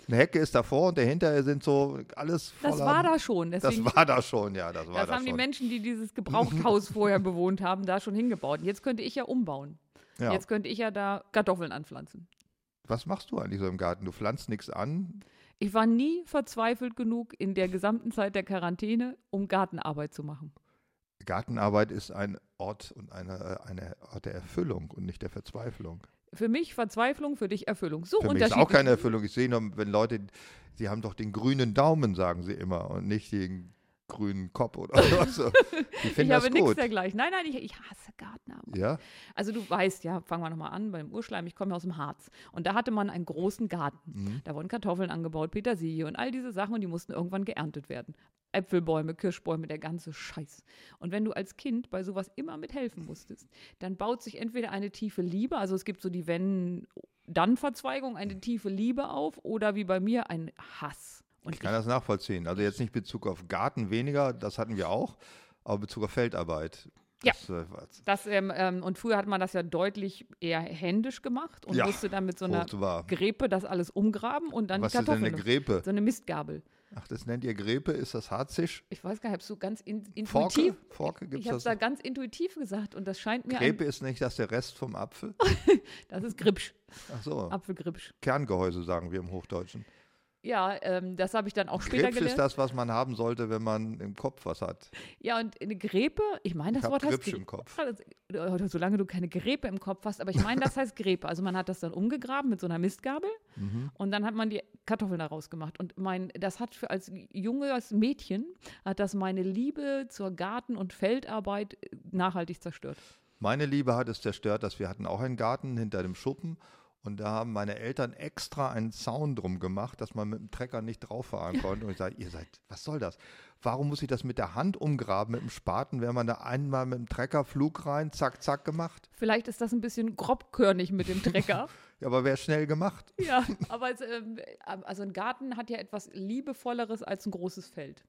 Eine Hecke ist davor und dahinter sind so alles voller. Das war da schon. Das Deswegen, war da schon, ja, das war das da haben die schon. Menschen, die dieses <laughs> Gebrauchthaus vorher bewohnt haben, da schon hingebaut. Jetzt könnte ich ja umbauen. Ja. Jetzt könnte ich ja da Kartoffeln anpflanzen. Was machst du eigentlich so im Garten? Du pflanzt nichts an? Ich war nie verzweifelt genug in der gesamten Zeit der Quarantäne, um Gartenarbeit zu machen. Gartenarbeit ist ein Ort und eine, eine Ort der Erfüllung und nicht der Verzweiflung. Für mich Verzweiflung, für dich Erfüllung. So Für mich ist auch keine Erfüllung. Ich sehe nur, wenn Leute, sie haben doch den grünen Daumen, sagen sie immer, und nicht den grünen Kopf oder <laughs> so. Ich finden habe nichts dergleichen. Nein, nein, ich, ich hasse Gartenarbeit. Ja, Also du weißt ja, fangen wir nochmal an beim Urschleim, ich komme aus dem Harz. Und da hatte man einen großen Garten. Mhm. Da wurden Kartoffeln angebaut, Petersilie und all diese Sachen und die mussten irgendwann geerntet werden. Äpfelbäume, Kirschbäume, der ganze Scheiß. Und wenn du als Kind bei sowas immer mithelfen musstest, dann baut sich entweder eine tiefe Liebe, also es gibt so die Wenn-Dann-Verzweigung, eine tiefe Liebe auf oder wie bei mir ein Hass. Und ich kann das nachvollziehen. Also jetzt nicht Bezug auf Garten weniger, das hatten wir auch, aber Bezug auf Feldarbeit. Ja. Das, äh, was- Das, ähm, ähm, und früher hat man das ja deutlich eher händisch gemacht und Ja, musste dann mit so einer so. Gräpe das alles umgraben und dann Was die ist denn Kartoffeln. eine Gräpe? so eine Mistgabel. Ach, das nennt ihr Gräpe? Ist das Harzisch? Ich weiß gar nicht, hast du ganz in, Forke? intuitiv. Forke Ich gibt's habe das? es da ganz intuitiv gesagt und das scheint mir Gräpe ist nicht das der Rest vom Apfel? <laughs> das ist Gripsch, Ach so, Apfelgripsch. Kerngehäuse sagen wir im Hochdeutschen. Ja, ähm, das habe ich dann auch später Grapes ist gelernt. das, was man haben sollte, wenn man im Kopf was hat. Ja, und eine Gräpe, ich meine, das Ich Wort heißt Gripsch Gre- im Kopf. Solange du keine Gräpe im Kopf hast, aber ich meine, das heißt Gräpe. Also man hat das dann umgegraben mit so einer Mistgabel Mhm. und dann hat man die Kartoffeln daraus gemacht. Und mein, das hat für als junges Mädchen hat das meine Liebe zur Garten- und Feldarbeit äh, nachhaltig zerstört. Meine Liebe hat es zerstört, dass wir hatten auch einen Garten hinter dem Schuppen und da haben meine Eltern extra einen Zaun drum gemacht, dass man mit dem Trecker nicht drauf fahren <laughs> konnte. Und ich sage, ihr seid, was soll das? Warum muss ich das mit der Hand umgraben, mit dem Spaten? Wäre man da einmal mit dem Trecker Flug rein, zack, zack gemacht? Vielleicht ist das ein bisschen grobkörnig mit dem Trecker. <laughs> Ja, aber wäre schnell gemacht. <laughs> ja, aber es, ähm, also ein Garten hat ja etwas Liebevolleres als ein großes Feld.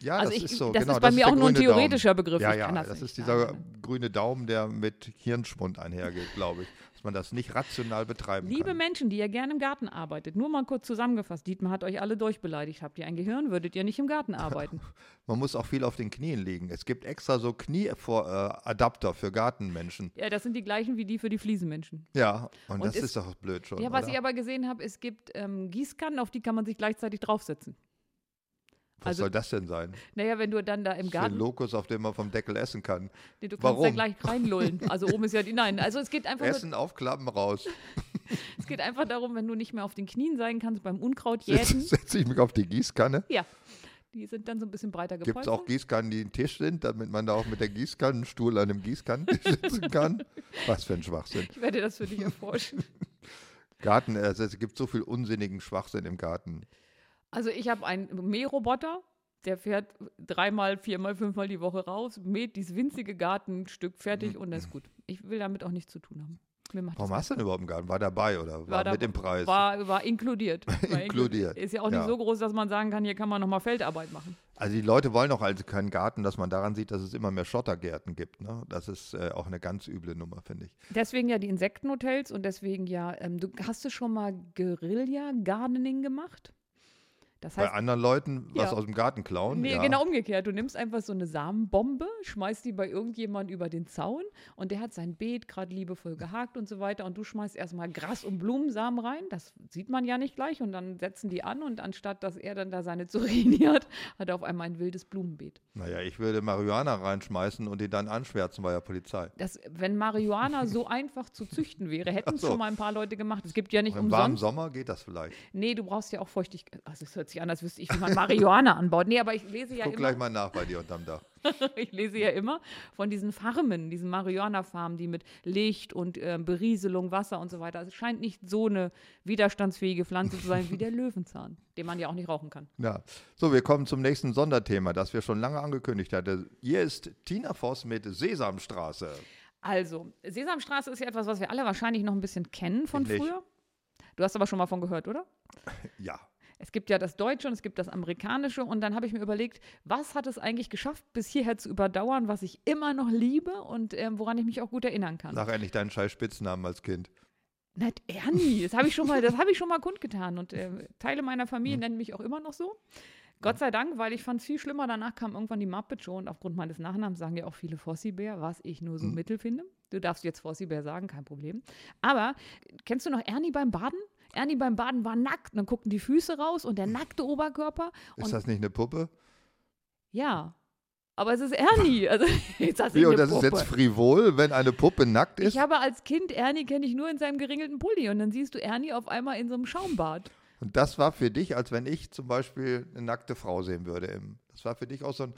Ja, also das ich, ist so. das genau, ist bei das mir der auch nur ein grüne Daumen. theoretischer Begriff. Ja, ja, das, das, ist dieser grüne Daumen, der mit Hirnschwund einhergeht, glaube ich. Man das nicht rational betreiben Liebe kann. Menschen, die ja gerne im Garten arbeitet, nur mal kurz zusammengefasst, Dietmar hat euch alle durchbeleidigt. Habt ihr ein Gehirn, würdet ihr nicht im Garten <laughs> arbeiten. Man muss auch viel auf den Knien liegen. Es gibt extra so Knieadapter für Gartenmenschen. ja, das sind die gleichen wie die für die Fliesenmenschen. Ja, und, Und das ist- ist doch blöd schon. Ja, was oder? ich aber gesehen habe, es gibt ähm, Gießkannen, auf die kann man sich gleichzeitig draufsetzen. Was also- soll das denn sein? Naja, wenn du dann da im ist ein Garten, Lokus, auf dem man vom Deckel essen kann. nee, du kannst Warum? da gleich reinlullen. Also oben ist ja die, nein, also es geht einfach, nur, Essen, aufklappen, raus. <laughs> es geht einfach darum, wenn du nicht mehr auf den Knien sein kannst beim Unkraut jäten. Setze ich mich auf die Gießkanne. Ja, die sind dann so ein bisschen breiter Gibt es gepolstert. auch Gießkannen, die einen Tisch sind, damit man da auch mit der Gießkannenstuhl an einem Gießkannentisch <laughs> sitzen kann? Was für ein Schwachsinn. Ich werde das für dich erforschen. Garten, also es gibt so viel unsinnigen Schwachsinn im Garten. Also ich habe einen Mähroboter, der fährt dreimal, viermal, fünfmal die Woche raus, mäht dieses winzige Gartenstück fertig und das ist gut. Ich will damit auch nichts zu tun haben. Warum hast du denn überhaupt einen Garten? War dabei oder war, da- mit dem Preis? War, war inkludiert. <laughs> War Inkludiert, Ist ja auch ja. nicht so groß, dass man sagen kann, hier kann man nochmal Feldarbeit machen. Also die Leute wollen auch also keinen Garten, dass man daran sieht, dass es immer mehr Schottergärten gibt. Ne? Das ist äh, auch eine ganz üble Nummer, finde ich. Deswegen ja die Insektenhotels und deswegen ja, ähm, du hast du schon mal Guerilla-Gardening gemacht? Das Bei heißt, anderen Leuten was Ja. aus dem Garten klauen. Nee, ja. genau umgekehrt. Du nimmst einfach so eine Samenbombe, schmeißt die bei irgendjemand über den Zaun und der hat sein Beet gerade liebevoll gehakt und so weiter und du schmeißt erstmal Gras und Blumensamen rein. Das sieht man ja nicht gleich und dann setzen die an und anstatt, dass er dann da seine Zucchini <laughs> hat, hat er auf einmal ein wildes Blumenbeet. Naja, ich würde Marihuana reinschmeißen und die dann anschwärzen bei der Polizei. Das, wenn Marihuana so <laughs> einfach zu züchten wäre, hätten es so. schon mal ein paar Leute gemacht. Es gibt ja nicht Und Im warmen umsonst. Sommer geht das vielleicht. Nee, du brauchst ja auch Feuchtigkeit. Also es hört sich an, als wüsste ich, wie man Marihuana <laughs> anbaut. Nee, aber ich lese ja Guck immer. gleich mal nach bei dir unterm Dach. <laughs> Ich lese ja immer von diesen Farmen, diesen Marihuana-Farmen, die mit Licht und äh, Berieselung, Wasser und so weiter. Also Es scheint nicht so eine widerstandsfähige Pflanze zu sein wie der <laughs> Löwenzahn, den man ja auch nicht rauchen kann. Ja. So, wir kommen zum nächsten Sonderthema, das wir schon lange angekündigt hatten. Hier ist Tina Voss mit Sesamstraße. Also, Sesamstraße ist ja etwas, was wir alle wahrscheinlich noch ein bisschen kennen von Ich nicht. früher. Du hast aber schon mal von gehört, oder? Ja. Es gibt ja das Deutsche und es gibt das Amerikanische. Und dann habe ich mir überlegt, was hat es eigentlich geschafft, bis hierher zu überdauern, was ich immer noch liebe und ähm, woran ich mich auch gut erinnern kann. Sag endlich deinen scheiß Spitznamen als Kind. Nicht Ernie, das habe ich schon mal, das habe ich schon mal kundgetan. Und äh, Teile meiner Familie Mhm. nennen mich auch immer noch so. Gott sei Dank, weil ich fand es viel schlimmer. Danach kam irgendwann die Muppet Show und aufgrund meines Nachnamens sagen ja auch viele Fossi Bär, was ich nur so Mhm. mittel finde. Du darfst jetzt Fossi Bär sagen, kein Problem. Aber kennst du noch Ernie beim Baden? Ernie beim Baden war nackt, und dann guckten die Füße raus und der nackte Oberkörper. Ist das nicht eine Puppe? ja, aber es ist Ernie. <laughs> Also, jetzt hast Wie, und das ist Puppe. jetzt frivol, wenn eine Puppe nackt ist? Ich habe als Kind Ernie kenne ich nur in seinem geringelten Pulli und dann siehst du Ernie auf einmal in so einem Schaumbad. Und das war für dich, als wenn ich zum Beispiel eine nackte Frau sehen würde. Im, das war für dich auch so ein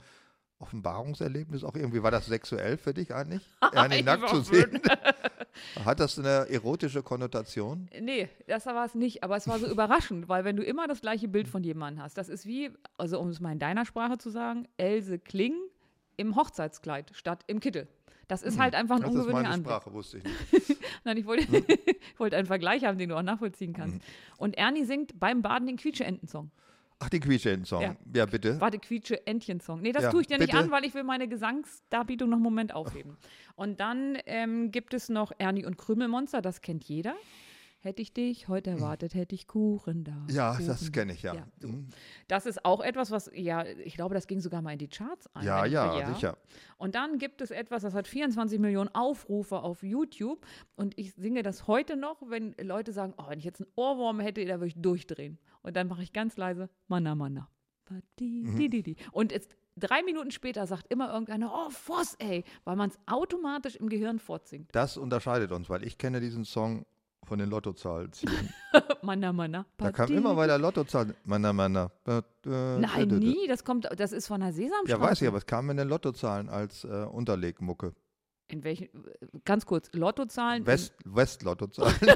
Offenbarungserlebnis. Auch irgendwie war das sexuell für dich eigentlich? <laughs> Ernie nackt zu sehen? <laughs> Hat das eine erotische Konnotation? Nee, das war es nicht, aber es war so überraschend, weil wenn du immer das gleiche Bild von jemandem hast, das ist wie, also um es mal in deiner Sprache zu sagen, Else Kling im Hochzeitskleid statt im Kittel. Das ist halt einfach ein Hm. Das ist ungewöhnlicher meine Anblick. Sprache, wusste ich nicht. <laughs> Nein, ich wollte, ich wollte einen Vergleich haben, den du auch nachvollziehen kannst. Und Ernie singt beim Baden den Quietsche-Enten-Song. Ach, die Quietsche-Song. Ja. Ja. bitte. Warte, Quietsche-Entchen-Song. Nee, das Ja, tue ich dir nicht bitte. an, weil ich will meine Gesangsdarbietung noch einen Moment aufheben. Und dann ähm, gibt es noch Ernie und Krümelmonster, das kennt jeder. Hätte ich dich heute erwartet, hätte ich Kuchen da. Hm. Ja, das Kuchen. kenne ich ja. Ja, so. Mhm. Das ist auch etwas, was, ja, ich glaube, das ging sogar mal in die Charts ein. Ja, ja, Jahr. sicher. Und dann gibt es etwas, das hat 24 Millionen Aufrufe auf YouTube. Und ich singe das heute noch, wenn Leute sagen, oh, wenn ich jetzt einen Ohrwurm hätte, da würde ich durchdrehen. Und dann mache ich ganz leise, Manna, Manna. Mhm. Und jetzt drei Minuten später sagt immer irgendeiner, oh, Voss, ey, weil man es automatisch im Gehirn fortsingt. Das unterscheidet uns, weil ich kenne diesen Song von den Lottozahlen. <laughs> Manna, Manna. Da kam immer bei der Lottozahl. Manna, manna. Nein, nie. Das kommt, das ist von der Sesamstraße. Ja, weiß ich, aber es kam in den Lottozahlen als äh, Unterlegmucke. In welchen, ganz kurz, Lottozahlen. West, West-Lottozahlen. <laughs>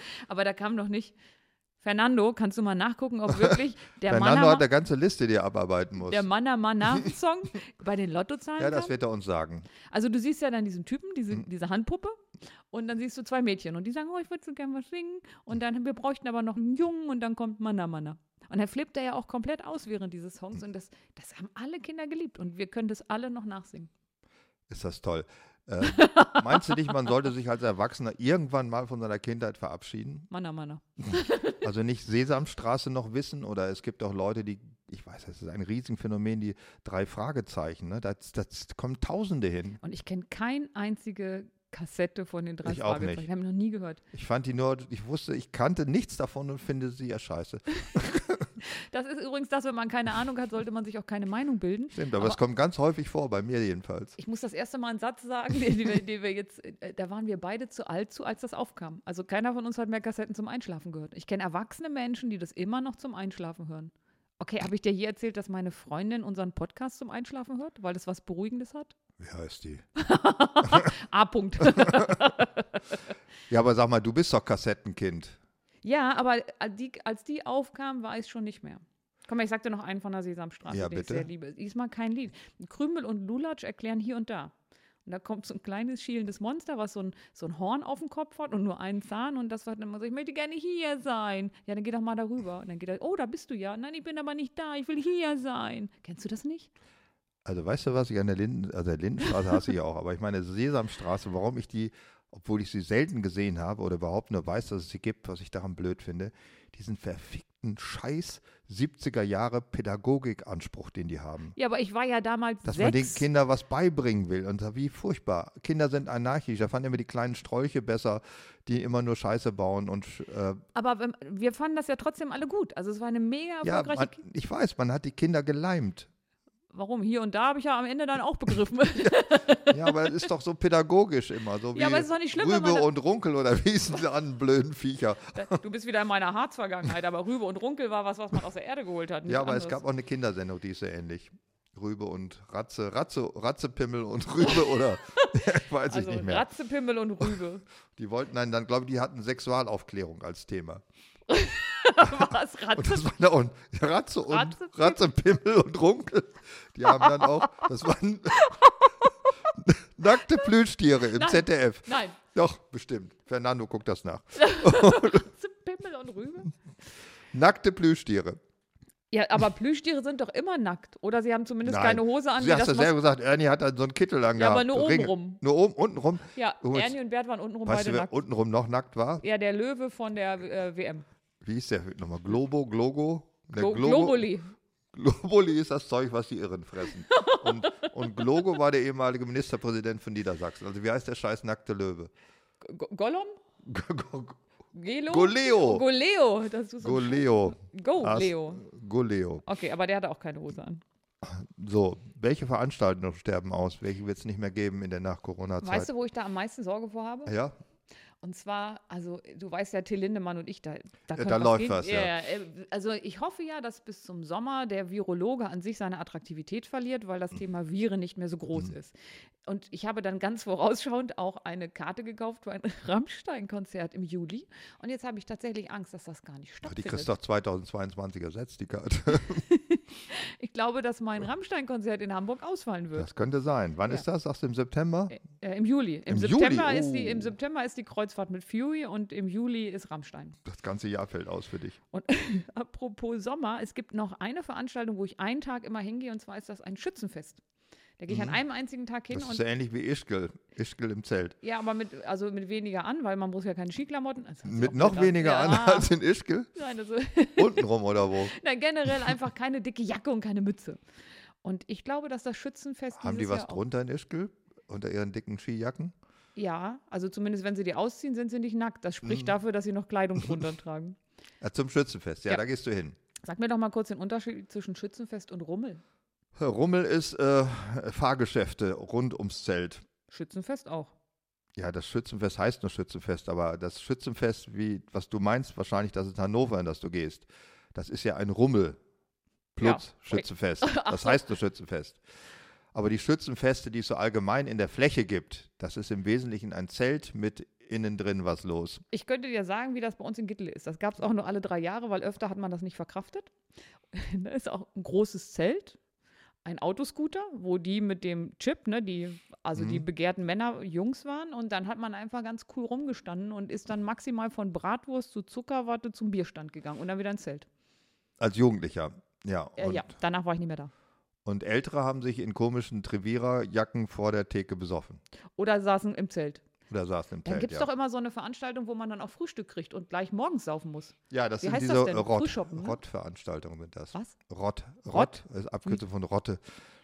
<laughs> Aber da kam noch nicht. Fernando, kannst du mal nachgucken, ob <laughs> wirklich der Fernando Manna, hat eine ganze Liste, die er abarbeiten muss. der Manna Manna <laughs> Song bei den Lottozahlen Ja, das wird er uns sagen. Also du siehst ja dann diesen Typen, diese, Mhm. diese Handpuppe und dann siehst du zwei Mädchen und die sagen, oh, ich würde so gerne was singen und dann, wir bräuchten aber noch einen Jungen und dann kommt Manna. Und dann flippt er ja auch komplett aus während dieses Songs und das, das haben alle Kinder geliebt und wir können das alle noch nachsingen. Ist das toll. Äh, meinst du nicht, man sollte sich als Erwachsener irgendwann mal von seiner Kindheit verabschieden? Manna Manna. <laughs> Also nicht Sesamstraße noch wissen oder es gibt auch Leute, die, ich weiß, das ist ein Riesenphänomen, die drei Fragezeichen, ne? das, das kommen Tausende hin. Und ich kenne keine einzige Kassette von den drei Ich auch Fragezeichen. nicht. Habe ich noch nie gehört. Ich fand die nur, ich wusste, ich kannte nichts davon und finde sie ja scheiße. <laughs> Das ist übrigens das, wenn man keine Ahnung hat, sollte man sich auch keine Meinung bilden. Stimmt, aber, es kommt ganz häufig vor, bei mir jedenfalls. Ich muss das erste Mal einen Satz sagen, den, den, wir- den wir jetzt, äh, da waren wir beide zu alt zu, als das aufkam. Also keiner von uns hat mehr Kassetten zum Einschlafen gehört. Ich kenne erwachsene Menschen, die das immer noch zum Einschlafen hören. Okay, habe ich dir hier erzählt, dass meine Freundin unseren Podcast zum Einschlafen hört, weil das was Beruhigendes hat? Wie heißt die? <laughs> A. Punkt. <laughs> Ja, aber sag mal, du bist doch Kassettenkind. Ja, aber als die, als die aufkam, war ich schon nicht mehr. Komm ich sag dir noch einen von der Sesamstraße, Ja, den bitte. ich sehr liebe. Diesmal kein Lied. Krümel und Lulatsch erklären hier und da. Und da kommt so ein kleines schielendes Monster, was so ein, so ein Horn auf dem Kopf hat und nur einen Zahn. Und das sagt dann immer so, ich möchte gerne hier sein. Ja, dann geh doch mal darüber. Und dann geht er, oh, da bist du ja. Nein, ich bin aber nicht da, ich will hier sein. Kennst du das nicht? Also weißt du was, ich an der Linden, also der Lindenstraße hasse ich auch, aber ich meine Sesamstraße, warum ich die, obwohl ich sie selten gesehen habe oder überhaupt nur weiß, dass es sie gibt, was ich daran blöd finde, diesen verfickten Scheiß 70er Jahre Pädagogikanspruch, den die haben. Ja, aber ich war ja damals Dass man den sechs. Kindern was beibringen will und wie furchtbar. Kinder sind anarchisch, da fanden immer die kleinen Strolche besser, die immer nur Scheiße bauen und äh, aber wir fanden das ja trotzdem alle gut. Also es war eine mega ja, erfolgreiche. man, ich weiß, man hat die Kinder geleimt. Warum? Hier und da habe ich ja am Ende dann auch begriffen. <laughs> Ja, aber es ist doch so pädagogisch immer, so wie Ja, aber es ist doch nicht schlimm, Rübe und Runkel oder wie hießen sie an, blöden Viecher. du bist wieder in meiner Harzvergangenheit, aber Rübe und Runkel war was, was man aus der Erde geholt hat. Ja, aber es anderes. gab auch eine Kindersendung, die ist so ähnlich. Rübe und Ratze, Ratze, Ratzepimmel und Rübe oder <laughs> weiß also ich nicht mehr. Ratzepimmel und Rübe. Die wollten einen dann, glaube ich, die hatten Sexualaufklärung als Thema. <laughs> was? Und Ratze? das war da und Ratze und Ratzepimmel. Ratzepimmel und Runkel. Die haben dann auch, das waren <laughs> Nackte Plüschtiere im Nein. ZDF. Nein. Doch, bestimmt. Fernando guckt das nach. <laughs> Pimmel und Rübe. Nackte Plüschtiere. Ja, aber Plüschtiere sind doch immer nackt. Oder sie haben zumindest Nein. keine Hose an. Sie hast das ja selber gesagt, Ernie hat dann so einen Kittel angehabt. Ja, aber nur Ringe. obenrum. Nur oben, untenrum. Ja, Oh, jetzt- Ernie und Bert waren untenrum Weißt du, wer nackt. untenrum noch nackt war? Ja, der Löwe von der äh, WM. Wie hieß der nochmal? Globo, Glogo? Der Glo Globo- Globuli. Globuli ist das Zeug, was die Irren fressen. Und, und Glogo war der ehemalige Ministerpräsident von Niedersachsen. Also wie heißt der scheiß nackte Löwe? Go Gollum? Go- go- Gelo? Goleo. Goleo. Das ist so Goleo. Go, As- Leo. Goleo. Okay, aber der hatte auch keine Hose an. So, welche Veranstaltungen sterben aus? Welche wird es nicht mehr geben in der Nach-Corona-Zeit? Weißt du, wo ich da am meisten Sorge vor habe? ja? Und zwar, also du weißt ja, Till Lindemann und ich, da, da, könnte da läuft gehen. was, ja. ja. äh, Also ich hoffe ja, dass bis zum Sommer der Virologe an sich seine Attraktivität verliert, weil Mhm. das Thema Viren nicht mehr so groß ist. Und ich habe dann ganz vorausschauend auch eine Karte gekauft für ein <laughs> Rammstein-Konzert im Juli. Und jetzt habe ich tatsächlich Angst, dass das gar nicht Die stattfindet. kriegst du doch 2022 ersetzt, die Karte. <laughs> <laughs> Ich glaube, dass mein Rammstein-Konzert in Hamburg ausfallen wird. Das könnte sein. Wann Ja. ist das? Sagst du im September? Äh, Im Juli. Im, Im September, Juli? ist die, Im Oh. September ist die Kreuzfahrt mit Fury und im Juli ist Rammstein. Das ganze Jahr fällt aus für dich. Und <laughs> apropos Sommer, es gibt noch eine Veranstaltung, wo ich einen Tag immer hingehe, und zwar ist das ein Schützenfest. Da gehe ich an einem einzigen Tag hin Mhm. Das und ist ja ähnlich wie Ischgl. Ischgl im Zelt. ja, aber mit, also mit weniger an, weil man muss ja keine Skiklamotten. Also, Mit noch behindert. weniger ja. an als in Ischgl? Nein, also, <laughs> Untenrum oder wo? <laughs> na, generell einfach keine dicke Jacke und keine Mütze. Und ich glaube, dass das Schützenfest Haben die was Jahr drunter in Ischgl? Unter ihren dicken Skijacken? Ja, also zumindest wenn sie die ausziehen, sind sie nicht nackt. Das Mhm. spricht dafür, dass sie noch Kleidung <laughs> drunter tragen. Ja, zum Schützenfest, ja, Ja. da gehst du hin. Sag mir doch mal kurz den Unterschied zwischen Schützenfest und Rummel. Rummel ist äh, Fahrgeschäfte rund ums Zelt. Schützenfest auch. Ja, das Schützenfest heißt nur Schützenfest, aber das Schützenfest, wie, was du meinst, wahrscheinlich, das ist Hannover, in das du gehst. Das ist ja ein Rummel plus Ja. Schützenfest. <laughs> Das heißt nur Schützenfest. Aber die Schützenfeste, die es so allgemein in der Fläche gibt, das ist im Wesentlichen ein Zelt mit innen drin was los. Ich könnte dir sagen, wie das bei uns in Gittel ist. Das gab es auch nur alle drei Jahre, weil öfter hat man das nicht verkraftet. <laughs> da ist auch ein großes Zelt, ein Autoscooter, wo die mit dem Chip, ne, die, also die begehrten Männer Jungs waren. Und dann hat man einfach ganz cool rumgestanden und ist dann maximal von Bratwurst zu Zuckerwatte zum Bierstand gegangen und dann wieder ins Zelt. Als Jugendlicher. Ja. Äh, Und, ja, danach war ich nicht mehr da. und Ältere haben sich in komischen Trevira-Jacken vor der Theke besoffen. Oder saßen im Zelt. Oder saßen im Dann Zelt. gibt es ja. doch immer so eine Veranstaltung, wo man dann auch Frühstück kriegt und gleich morgens saufen muss. ja, das wie sind heißt diese das denn? Rott, ne? Rott-Veranstaltungen sind das. Was? Rott. Rott? Rott ist Abkürzung von Rotte.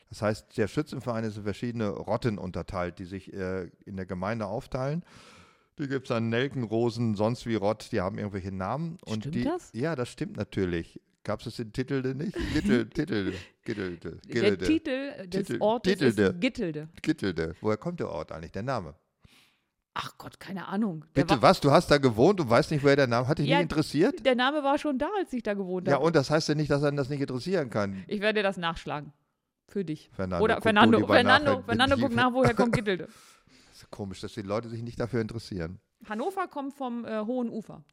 Das heißt, der Schützenverein ist in verschiedene Rotten unterteilt, die sich äh, in der Gemeinde aufteilen. Die gibt es dann Nelken, Rosen, sonst wie Rott, die haben irgendwelche Namen. Und Stimmt die, das? Ja, das stimmt natürlich. Gab es den Titel denn nicht? Gittel, <laughs> Titel, Gittelde, Der Titel des Ortes Titelde. ist Gittelde. Gittelde. Woher kommt der Ort eigentlich, der Name? Ach Gott, keine Ahnung. Der Bitte war, was? Du hast da gewohnt und weißt nicht, woher der Name Hat dich Ja, nicht interessiert? Der Name war schon da, als ich da gewohnt Ja, habe. und das heißt ja nicht, dass einen das nicht interessieren kann. ich werde das nachschlagen. Für dich. Fernando, Oder Fernando, Fernando, nachher, Fernando, guck nach, woher kommt Gittelde. <laughs> Das ist komisch, dass die Leute sich nicht dafür interessieren. Hannover kommt vom äh, Hohen Ufer.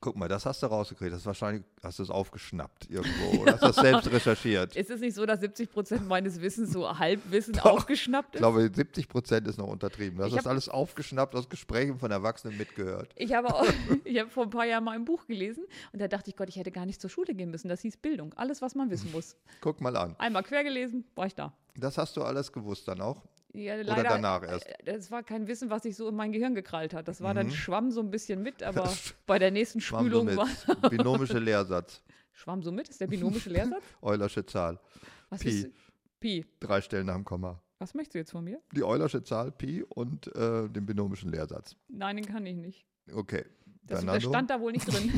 Guck mal, das hast du rausgekriegt. Das ist wahrscheinlich, hast du es aufgeschnappt irgendwo <laughs> oder hast du das selbst recherchiert. Ist es nicht so, dass 70 Prozent meines Wissens so Halbwissen Doch. aufgeschnappt Ich ist? glaube, 70 Prozent ist noch untertrieben. Du hast Ich das alles aufgeschnappt, aus Gesprächen von Erwachsenen mitgehört. Ich habe, auch, <laughs> ich habe vor ein paar Jahren mal ein Buch gelesen und da dachte ich, Gott, ich hätte gar nicht zur Schule gehen müssen. Das hieß Bildung. Alles, was man wissen <laughs> muss. Guck mal an. Einmal quer gelesen, war ich da. Das hast du alles gewusst dann auch? Ja, Oder leider, danach erst? äh, Das war kein Wissen, was sich so in mein Gehirn gekrallt hat. Das war Mhm. dann schwamm so ein bisschen mit, <laughs> aber bei der nächsten Schwamm so Spülung mit. war. <laughs> Binomische Lehrsatz. Schwamm so mit? Ist der binomische Lehrsatz? <laughs> Eulersche Zahl. Was Pi. ist Pi. Drei Stellen nach dem Komma. Was möchtest du jetzt von mir? Die Eulersche Zahl Pi und äh, den binomischen Lehrsatz. Nein, den kann ich nicht. Okay. Das, das stand da wohl nicht drin.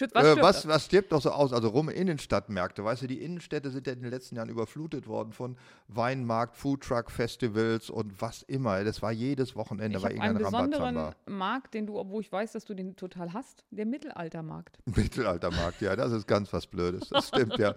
Schütz, was, äh, stirbt was, was stirbt doch so aus? Also rum Innenstadtmärkte. Weißt du, die Innenstädte sind ja in den letzten Jahren überflutet worden von Weinmarkt, Foodtruck-Festivals und was immer. Das war jedes Wochenende, Ich war habe einen besonderen. Markt, den du, obwohl ich weiß, dass du den total hast, der Mittelaltermarkt. <laughs> Mittelaltermarkt, ja, das ist ganz was Blödes. Das stimmt ja.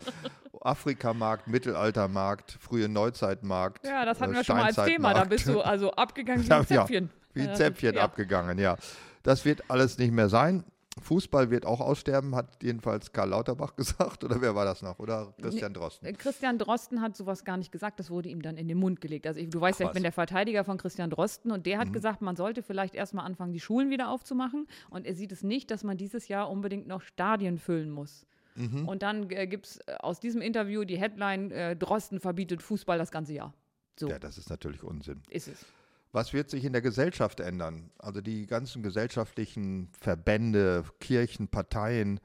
Afrikamarkt, Mittelaltermarkt, frühe Neuzeitmarkt. Ja, das hatten äh, wir schon mal als Thema. Da bist du also abgegangen <laughs> wie Ja, ein ja. Zäpfchen. Wie ein Ja, Zäpfchen ja. abgegangen, ja. Das wird alles nicht mehr sein. Fußball wird auch aussterben, hat jedenfalls Karl Lauterbach <laughs> gesagt. Oder wer war das noch? Oder Christian Drosten? Äh, Christian Drosten hat sowas gar nicht gesagt. Das wurde ihm dann in den Mund gelegt. Also ich, du weißt Ach, ja, ich bin der Verteidiger von Christian Drosten und der hat Mhm. gesagt, man sollte vielleicht erstmal anfangen, die Schulen wieder aufzumachen. Und er sieht es nicht, dass man dieses Jahr unbedingt noch Stadien füllen muss. Mhm. Und dann äh, gibt es aus diesem Interview die Headline, äh, Drosten verbietet Fußball das ganze Jahr. So Ja, das ist natürlich Unsinn. ist es. Was wird sich in der Gesellschaft ändern? Also die ganzen gesellschaftlichen Verbände, Kirchen, Parteien,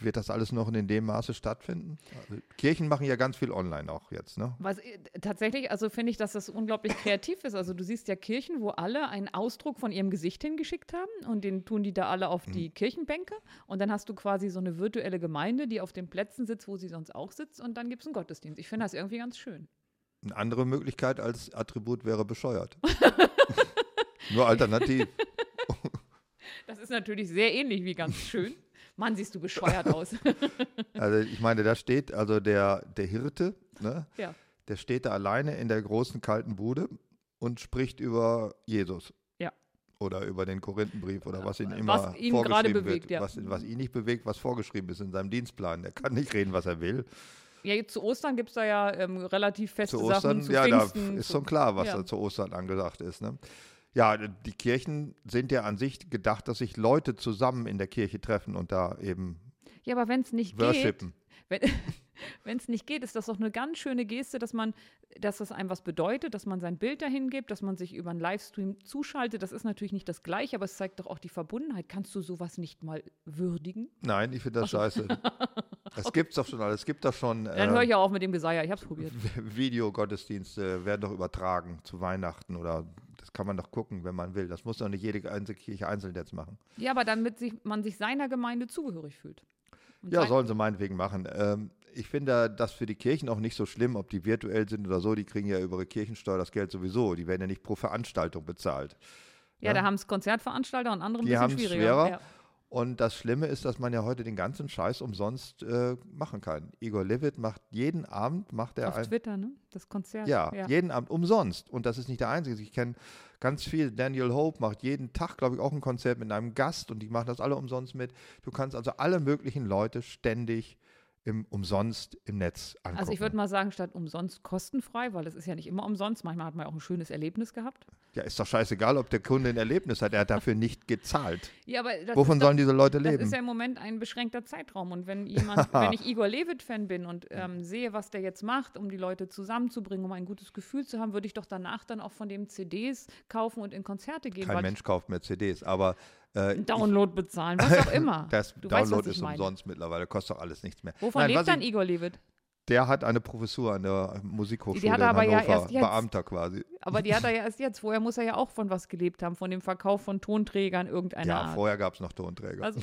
wird das alles noch in dem Maße stattfinden? Also Kirchen machen ja ganz viel online auch jetzt, ne? Was, äh, tatsächlich, also finde ich, dass das unglaublich kreativ ist. Also du siehst ja Kirchen, wo alle einen Ausdruck von ihrem Gesicht hingeschickt haben und den tun die da alle auf die Kirchenbänke und dann hast du quasi so eine virtuelle Gemeinde, die auf den Plätzen sitzt, wo sie sonst auch sitzt und dann gibt es einen Gottesdienst. Ich finde das irgendwie ganz schön. Eine andere Möglichkeit als Attribut wäre bescheuert. <laughs> Nur alternativ. <laughs> Das ist natürlich sehr ähnlich wie ganz schön. Mann, siehst du bescheuert <laughs> aus. Also ich meine, da steht also der, der Hirte, ne? ja. der steht da alleine in der großen kalten Bude und spricht über Jesus. Ja. Oder über den Korinthenbrief oder was ihn Was immer ihn vorgeschrieben gerade wird. bewegt, ja. was, was ihn nicht bewegt, was vorgeschrieben ist in seinem Dienstplan. Der kann nicht reden, was er will. ja, jetzt zu Ostern gibt es da ja ähm, relativ feste Zu Ostern, Sachen. Zu ja, da Pfingsten, ist zu- schon klar, was ja. da zu Ostern angesagt ist. Ne? Ja, die Kirchen sind ja an sich gedacht, dass sich Leute zusammen in der Kirche treffen und da eben Ja, aber wenn es nicht geht, worshipen. wenn <laughs> es nicht geht, ist das doch eine ganz schöne Geste, dass man, dass das einem was bedeutet, dass man sein Bild dahin gibt, dass man sich über einen Livestream zuschaltet. Das ist natürlich nicht das Gleiche, aber es zeigt doch auch die Verbundenheit. Kannst du sowas nicht mal würdigen? Nein, ich finde das scheiße. <laughs> Es gibt's doch schon alles. Es gibt doch schon Dann äh, höre ich auch auf mit dem Geseier. Ich habe es probiert. <laughs> Videogottesdienste werden doch übertragen zu Weihnachten oder das kann man doch gucken, wenn man will. Das muss doch nicht jede einzelne Kirche einzeln jetzt machen. Ja, aber damit sich, man sich seiner Gemeinde zugehörig fühlt. Und Ja, sollen sie meinetwegen machen. Ähm, ich finde das für die Kirchen auch nicht so schlimm, ob die virtuell sind oder so. Die kriegen ja über ihre Kirchensteuer das Geld sowieso. Die werden ja nicht pro Veranstaltung bezahlt. ja, da haben es Konzertveranstalter und andere ein Die bisschen schwieriger. schwerer. Ja. Und das Schlimme ist, dass man ja heute den ganzen Scheiß umsonst äh, machen kann. Igor Levit macht jeden Abend, macht er Auf ein, Twitter, ne? Das Konzert. Ja, jeden Abend umsonst. Und das ist nicht der einzige. Ich kenne ganz viel. Daniel Hope macht jeden Tag, glaube ich, auch ein Konzert mit einem Gast und die machen das alle umsonst mit. Du kannst also alle möglichen Leute ständig im, umsonst im Netz angucken. Also ich würde mal sagen, statt umsonst kostenfrei, weil es ist ja nicht immer umsonst. Manchmal hat man ja auch ein schönes Erlebnis gehabt. ja, ist doch scheißegal, ob der Kunde ein Erlebnis hat. Er hat dafür nicht gezahlt. Ja, aber das Wovon doch, sollen diese Leute Das leben? ist ja im Moment ein beschränkter Zeitraum. Und wenn jemand, <laughs> wenn ich Igor Levit-Fan bin und ähm, sehe, was der jetzt macht, um die Leute zusammenzubringen, um ein gutes Gefühl zu haben, würde ich doch danach dann auch von dem CDs kaufen und in Konzerte gehen. Kein Mensch kauft mehr CDs, aber äh, einen Download bezahlen, was auch immer. <laughs> das du weißt, Download ich ist meine. umsonst mittlerweile, kostet doch alles nichts mehr. Wovon Nein, lebt dann ich- Igor Levit? Der hat eine Professur an der Musikhochschule Die hat er aber in ja Hannover, erst jetzt. Beamter quasi. Aber die hat er ja erst jetzt. Vorher muss er ja auch von was gelebt haben, von dem Verkauf von Tonträgern irgendeiner Ja, Art. vorher gab es noch Tonträger. Also,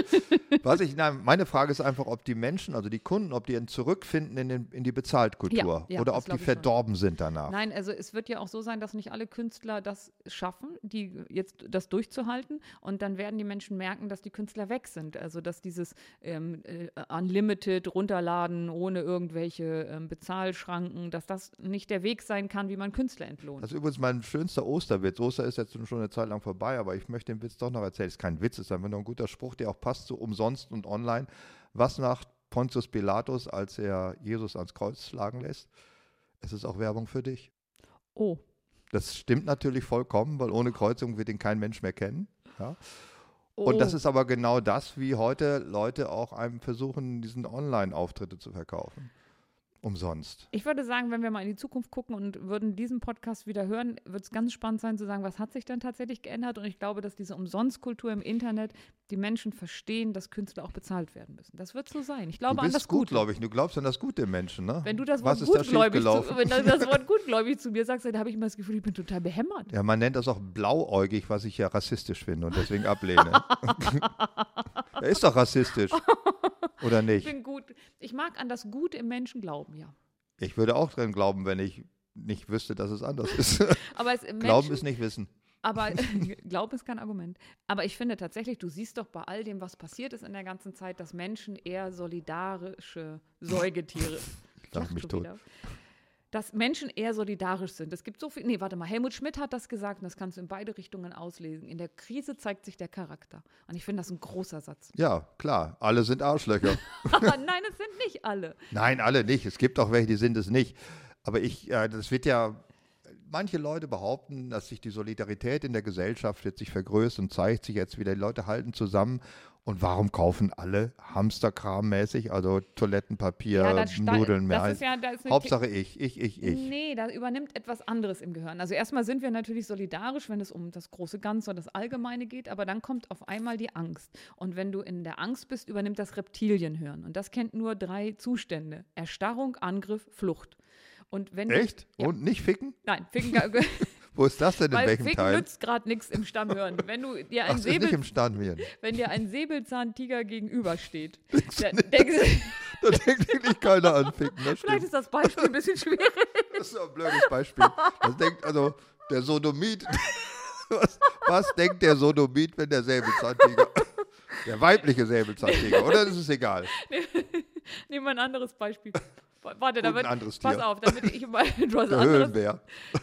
<laughs> Was ich, nein, meine Frage ist einfach, ob die Menschen, also die Kunden, ob die dann zurückfinden in, den, in die Bezahltkultur Ja, ja, oder ob die ich schon. verdorben sind danach. Nein, also es wird ja auch so sein, dass nicht alle Künstler das schaffen, die jetzt das durchzuhalten. Und dann werden die Menschen merken, dass die Künstler weg sind. Also dass dieses ähm, äh, Unlimited runterladen ohne irgendwelche ähm, Bezahlschranken, dass das nicht der Weg sein kann, wie man Künstler entlohnt. Das ist übrigens mein schönster Osterwitz. Oster ist jetzt schon eine Zeit lang vorbei, aber ich möchte den Witz doch noch erzählen. Es ist kein Witz, es ist einfach nur ein guter Spruch, der auch passt zu umsonst und online. Was macht Pontius Pilatus, als er Jesus ans Kreuz schlagen lässt? Es ist auch Werbung für dich. oh, Das stimmt natürlich vollkommen, weil ohne Kreuzung wird ihn kein Mensch mehr kennen. Ja? oh. Und das ist aber genau das, wie heute Leute auch einem versuchen, diesen Online-Auftritte zu verkaufen. Umsonst. Ich würde sagen, wenn wir mal in die Zukunft gucken und würden diesen Podcast wieder hören, wird es ganz spannend sein zu sagen, was hat sich denn tatsächlich geändert? Und ich glaube, dass diese Umsonstkultur im Internet die Menschen verstehen, dass Künstler auch bezahlt werden müssen. Das wird so sein. Ich glaube du an bist das gut, glaube ich. Du glaubst an das Gute im Menschen, ne? Wenn du das Was Wort da gutgläubig zu, wenn du das <laughs> Wort gutgläubig zu mir sagst, dann habe ich immer das Gefühl, ich bin total behämmert. Ja, man nennt das auch blauäugig, was ich ja rassistisch finde und deswegen ablehne. <laughs> <laughs> er ist doch rassistisch. Oder Ich nicht? bin gut. Ich mag an das Gute im Menschen glauben, ja. Ich würde auch dran glauben, wenn ich nicht wüsste, dass es anders ist. <laughs> Aber es, im <laughs> Glauben Menschen, ist nicht wissen. Aber <laughs> Glauben ist kein Argument. Aber ich finde tatsächlich, du siehst doch bei all dem, was passiert ist in der ganzen Zeit, dass Menschen eher solidarische Säugetiere. Lach Lach mich tot. wieder. Dass Menschen eher solidarisch sind. Es gibt so viel, nee, warte mal, Helmut Schmidt hat das gesagt und das kannst du in beide Richtungen auslesen. In der Krise zeigt sich der Charakter. Und ich finde das ein großer Satz. Ja, klar, alle sind Arschlöcher. <laughs> Nein, es sind nicht alle. Nein, alle nicht. Es gibt auch welche, die sind es nicht. Aber ich, äh, das wird ja, manche Leute behaupten, dass sich die Solidarität in der Gesellschaft jetzt sich vergrößert und zeigt sich jetzt wieder. Die Leute halten zusammen. Und warum kaufen alle Hamsterkram-mäßig, also Toilettenpapier, Ja, Nudeln mehr? das ist ja- das ist Hauptsache ich, ich, ich, ich. Nee, da übernimmt etwas anderes im Gehirn. Also erstmal sind wir natürlich solidarisch, wenn es um das große Ganze und das Allgemeine geht, aber dann kommt auf einmal die Angst. Und wenn du in der Angst bist, übernimmt das Reptilienhirn. Und das kennt nur drei Zustände. Erstarrung, Angriff, Flucht. Und wenn Echt? Du, ja, Und nicht ficken? nein, Ficken, <laughs> Wo ist das denn in weil welchem Ficken Teil? nützt gerade nichts im Stammhirn. Wenn du dir Ach, ein nicht im Stammhirn. wenn dir ein Säbelzahntiger gegenübersteht, <laughs> dann denkst du, Da denkt wirklich keiner an Ficken. Das vielleicht stimmt. ist das Beispiel ein bisschen schwierig. <laughs> Das ist ein blödes Beispiel. Das denkt also der Sodomit. Was, was denkt der Sodomit, wenn der Säbelzahntiger, der weibliche Säbelzahntiger, oder? Das ist egal. Nehmen wir ein anderes Beispiel. Warte, damit, ein anderes pass Tier. auf, damit ich mal <laughs> hast Der anderes. Höhlenbär.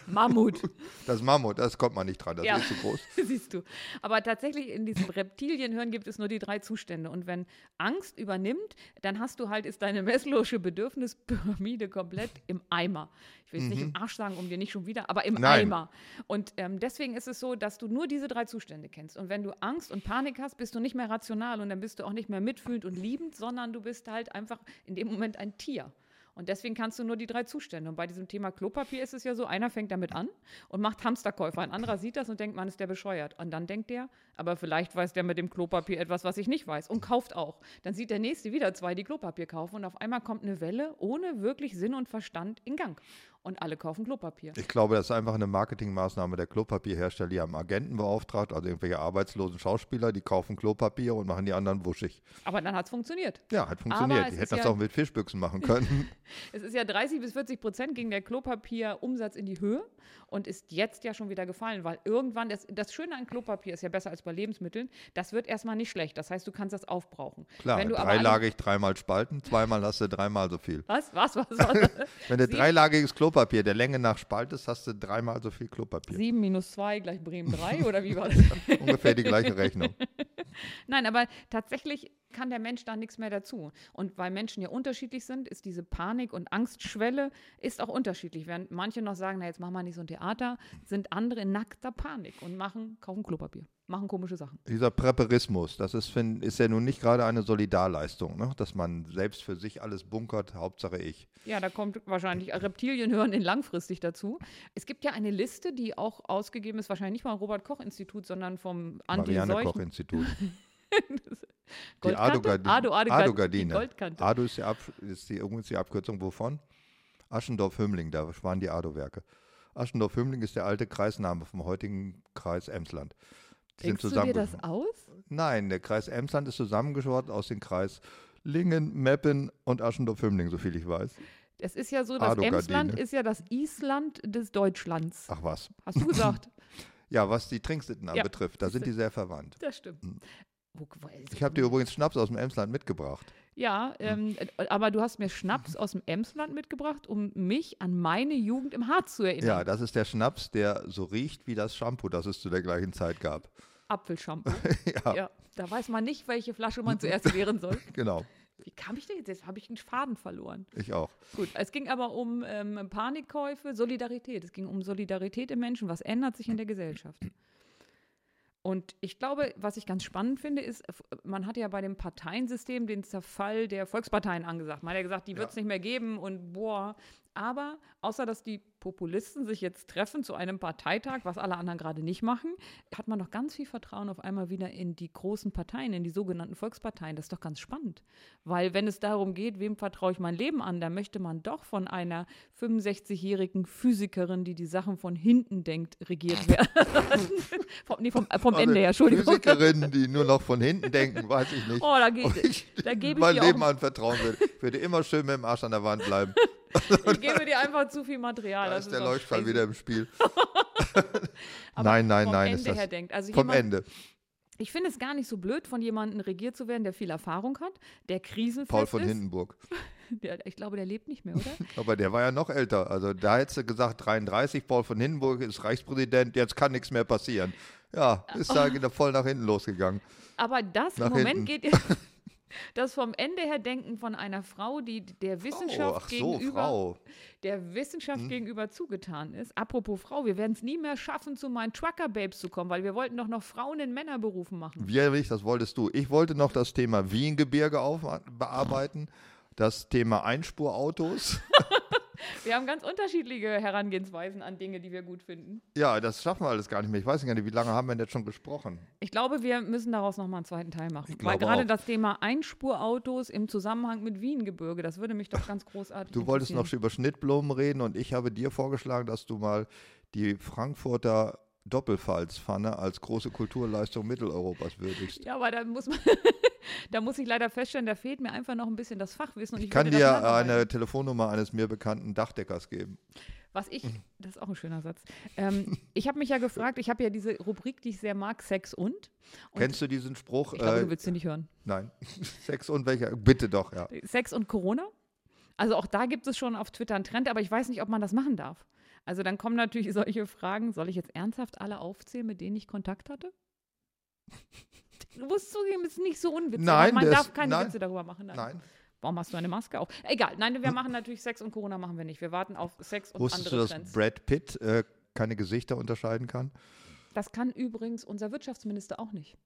Mammut, Das Mammut, das kommt man nicht dran, das Ja. ist zu groß. <laughs> siehst du. Aber tatsächlich in diesem Reptilienhirn gibt es nur die drei Zustände. Und wenn Angst übernimmt, dann hast du halt, ist deine Maslow'sche Bedürfnispyramide komplett im Eimer. Ich will jetzt nicht im Arsch sagen, um dir nicht schon wieder, aber im Mhm. Nein. Eimer. Und ähm, deswegen ist es so, dass du nur diese drei Zustände kennst. Und wenn du Angst und Panik hast, bist du nicht mehr rational und dann bist du auch nicht mehr mitfühlend und liebend, sondern du bist halt einfach in dem Moment ein Tier. Und deswegen kannst du nur die drei Zustände. Und bei diesem Thema Klopapier ist es ja so, einer fängt damit an und macht Hamsterkäufer. Ein anderer sieht das und denkt, man ist der bescheuert. Und dann denkt der, aber vielleicht weiß der mit dem Klopapier etwas, was ich nicht weiß und kauft auch. Dann sieht der nächste wieder zwei, die Klopapier kaufen und auf einmal kommt eine Welle ohne wirklich Sinn und Verstand in Gang. Und alle kaufen Klopapier. Ich glaube, das ist einfach eine Marketingmaßnahme der Klopapierhersteller. Die haben Agenten beauftragt, also irgendwelche arbeitslosen Schauspieler, die kaufen Klopapier und machen die anderen wuschig. Aber dann hat es funktioniert. Ja, hat funktioniert. Die hätten das ja- auch mit Fischbüchsen machen können. <laughs> Es ist ja 30 bis 40 Prozent ging der Klopapierumsatz in die Höhe und ist jetzt ja schon wieder gefallen, weil irgendwann, das, das Schöne an Klopapier ist ja besser als bei Lebensmitteln, das wird erstmal nicht schlecht. Das heißt, du kannst das aufbrauchen. Klar, Wenn du dreilagig, dreimal spalten, zweimal hast du dreimal so viel. Was, was, was, <laughs> was? Wenn du dreilagiges Klopapier der Länge nach spaltest, hast du dreimal so viel Klopapier. 7 minus 2 gleich Bremen 3 <laughs> oder wie war <laughs> das? Ungefähr die gleiche Rechnung. Nein, aber tatsächlich kann der Mensch da nichts mehr dazu. Und weil Menschen ja unterschiedlich sind, ist diese Panik- und Angstschwelle ist auch unterschiedlich. Während manche noch sagen, na jetzt machen wir nicht so ein Theater, sind andere in nackter Panik und machen, kaufen Klopapier, machen komische Sachen. Dieser Präparismus, das ist, find, ist ja nun nicht gerade eine Solidarleistung, ne? dass man selbst für sich alles bunkert, Hauptsache ich. Ja, da kommt wahrscheinlich Reptilienhirn in langfristig dazu. Es gibt ja eine Liste, die auch ausgegeben ist, wahrscheinlich nicht vom Robert-Koch-Institut, sondern vom Marianne Anti-Seuchen. Koch-Institut. <laughs> Die? Ado-Gardine. Ado, Ado, Ado-Gardine. die Goldkante. Ado ist die, Ab ist die, übrigens die Abkürzung wovon? Aschendorf-Hümmling, da waren die Ado-Werke. Aschendorf-Hümmling ist der alte Kreisname vom heutigen Kreis Emsland. Die Denkst du dir das aus? Nein, der Kreis Emsland ist zusammengeschwort aus den Kreis Lingen, Meppen und Aschendorf-Hümmling, soviel ich weiß. Es ist ja so, das. Emsland ist ja das Island des Deutschlands. Ach was. Hast du gesagt? <laughs> Ja, was die Trinksitten Ja, anbetrifft, da sind die sehr verwandt. Das stimmt. Hm. Ich habe dir übrigens Schnaps aus dem Emsland mitgebracht. ja, ähm, äh, aber du hast mir Schnaps aus dem Emsland mitgebracht, um mich an meine Jugend im Harz zu erinnern. Ja, das ist der Schnaps, der so riecht wie das Shampoo, das es zu der gleichen Zeit gab. Apfelshampoo. <laughs> Ja, ja, da weiß man nicht, welche Flasche man zuerst leeren soll. <laughs> genau. Wie kam ich denn jetzt? Jetzt habe ich einen Faden verloren. Ich auch. Gut, es ging aber um ähm, Panikkäufe, Solidarität. Es ging um Solidarität im Menschen. Was ändert sich in der Gesellschaft? Und ich glaube, was ich ganz spannend finde, ist, f- man hat ja bei dem Parteiensystem den Zerfall der Volksparteien angesagt. Man hat ja gesagt, die wird es nicht mehr geben und boah. Aber außer dass die Populisten sich jetzt treffen zu einem Parteitag, was alle anderen gerade nicht machen, hat man doch ganz viel Vertrauen auf einmal wieder in die großen Parteien, in die sogenannten Volksparteien. Das ist doch ganz spannend. Weil wenn es darum geht, wem vertraue ich mein Leben an, dann möchte man doch von einer 65-jährigen Physikerin, die die Sachen von hinten denkt, regiert werden. <laughs> vom, nee, vom, äh, vom Also Ende her, Entschuldigung. Physikerinnen, die nur noch von hinten denken, weiß ich nicht. Oh, da, geht, ich da gebe ich mein Leben auch, anvertrauen würde. Ich würde immer schön mit dem Arsch an der Wand bleiben. <laughs> ich gebe dir einfach zu viel Material. Da das ist der Leuchtfall wieder im Spiel. <laughs> <laughs> Nein, nein, vom nein, Ende ist das her denkt. Also vom jemand, Ende. Ich finde es gar nicht so blöd, von jemandem regiert zu werden, der viel Erfahrung hat, der krisenfest Paul von ist. Hindenburg. Der, ich glaube, der lebt nicht mehr, oder? Aber der war ja noch älter. Also da hättest du gesagt, 33, Paul von Hindenburg ist Reichspräsident, jetzt kann nichts mehr passieren. Ja, ist da Oh. voll nach hinten losgegangen. Aber das Nach im Moment hinten. geht das vom Ende her denken von einer Frau, die der Wissenschaft Oh, so, gegenüber Frau. der Wissenschaft Hm. gegenüber zugetan ist. Apropos Frau, wir werden es nie mehr schaffen, zu meinen Trucker Babes zu kommen, weil wir wollten doch noch Frauen in Männerberufen machen. Wie ehrlich, das wolltest du. Ich wollte noch das Thema Wiehengebirge auf, bearbeiten, das Thema Einspurautos. <laughs> Wir haben ganz unterschiedliche Herangehensweisen an Dinge, die wir gut finden. ja, das schaffen wir alles gar nicht mehr. Ich weiß gar nicht, wie lange haben wir denn jetzt schon gesprochen? Ich glaube, wir müssen daraus noch mal einen zweiten Teil machen. Weil gerade auch. das Thema Einspurautos im Zusammenhang mit Wiengebirge, das würde mich doch ganz großartig Du wolltest noch über Schnittblumen reden und ich habe dir vorgeschlagen, dass du mal die Frankfurter Doppelfalzpfanne als große Kulturleistung Mitteleuropas würdigst. Ja, aber da muss man, <laughs> da muss ich leider feststellen, da fehlt mir einfach noch ein bisschen das Fachwissen. Ich, Ich kann dir eine Telefonnummer eines mir bekannten Dachdeckers geben. Was ich, das ist auch ein schöner Satz. Ähm, ich habe mich ja gefragt, ich habe ja diese Rubrik, die ich sehr mag, Sex und. und Kennst du diesen Spruch? ich glaube, Äh, du willst sie nicht hören. nein. <laughs> Sex und welcher? Bitte doch, ja. Sex und Corona? Also auch da gibt es schon auf Twitter einen Trend, aber ich weiß nicht, ob man das machen darf. Also dann kommen natürlich solche Fragen, soll ich jetzt ernsthaft alle aufzählen, mit denen ich Kontakt hatte? Du musst zugeben, es ist nicht so unwitzig. Nein, aber man darf keine nein. Witze darüber machen. Nein. Warum hast du eine Maske auf? Egal, nein, wir machen natürlich Sex und Corona machen wir nicht. Wir warten auf Sex und Wusstest du, andere dass Trends. Brad Pitt äh, keine Gesichter unterscheiden kann? Das kann übrigens unser Wirtschaftsminister auch nicht.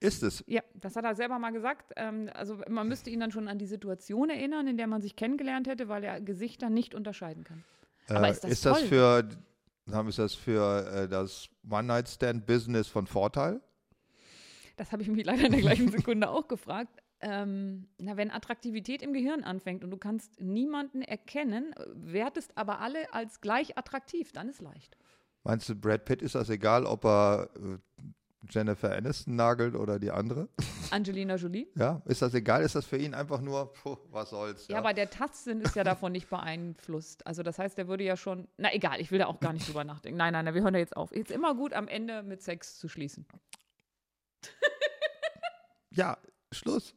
Ist es? Ja, das hat er selber mal gesagt. Ähm, also man müsste ihn dann schon an die Situation erinnern, in der man sich kennengelernt hätte, weil er Gesichter nicht unterscheiden kann. Aber Äh, ist das ist das für, haben- ist das, für äh, das One-Night-Stand-Business von Vorteil? Das habe ich mich leider in der gleichen Sekunde auch gefragt. Ähm, na, wenn Attraktivität im Gehirn anfängt und du kannst niemanden erkennen, wertest aber alle als gleich attraktiv, dann ist leicht. Meinst du, Brad Pitt ist das egal, ob er äh, Jennifer Aniston nagelt oder die andere? Angelina Jolie? <laughs> Ja, ist das egal? Ist das für ihn einfach nur, puh, was soll's? Ja, aber der Tastsinn ist ja davon nicht beeinflusst. Also das heißt, der würde ja schon, na egal, ich will da auch gar nicht drüber nachdenken. Nein, nein, nein, wir hören da jetzt auf. Jetzt immer gut am Ende mit Sex zu schließen. Ja, Schluss.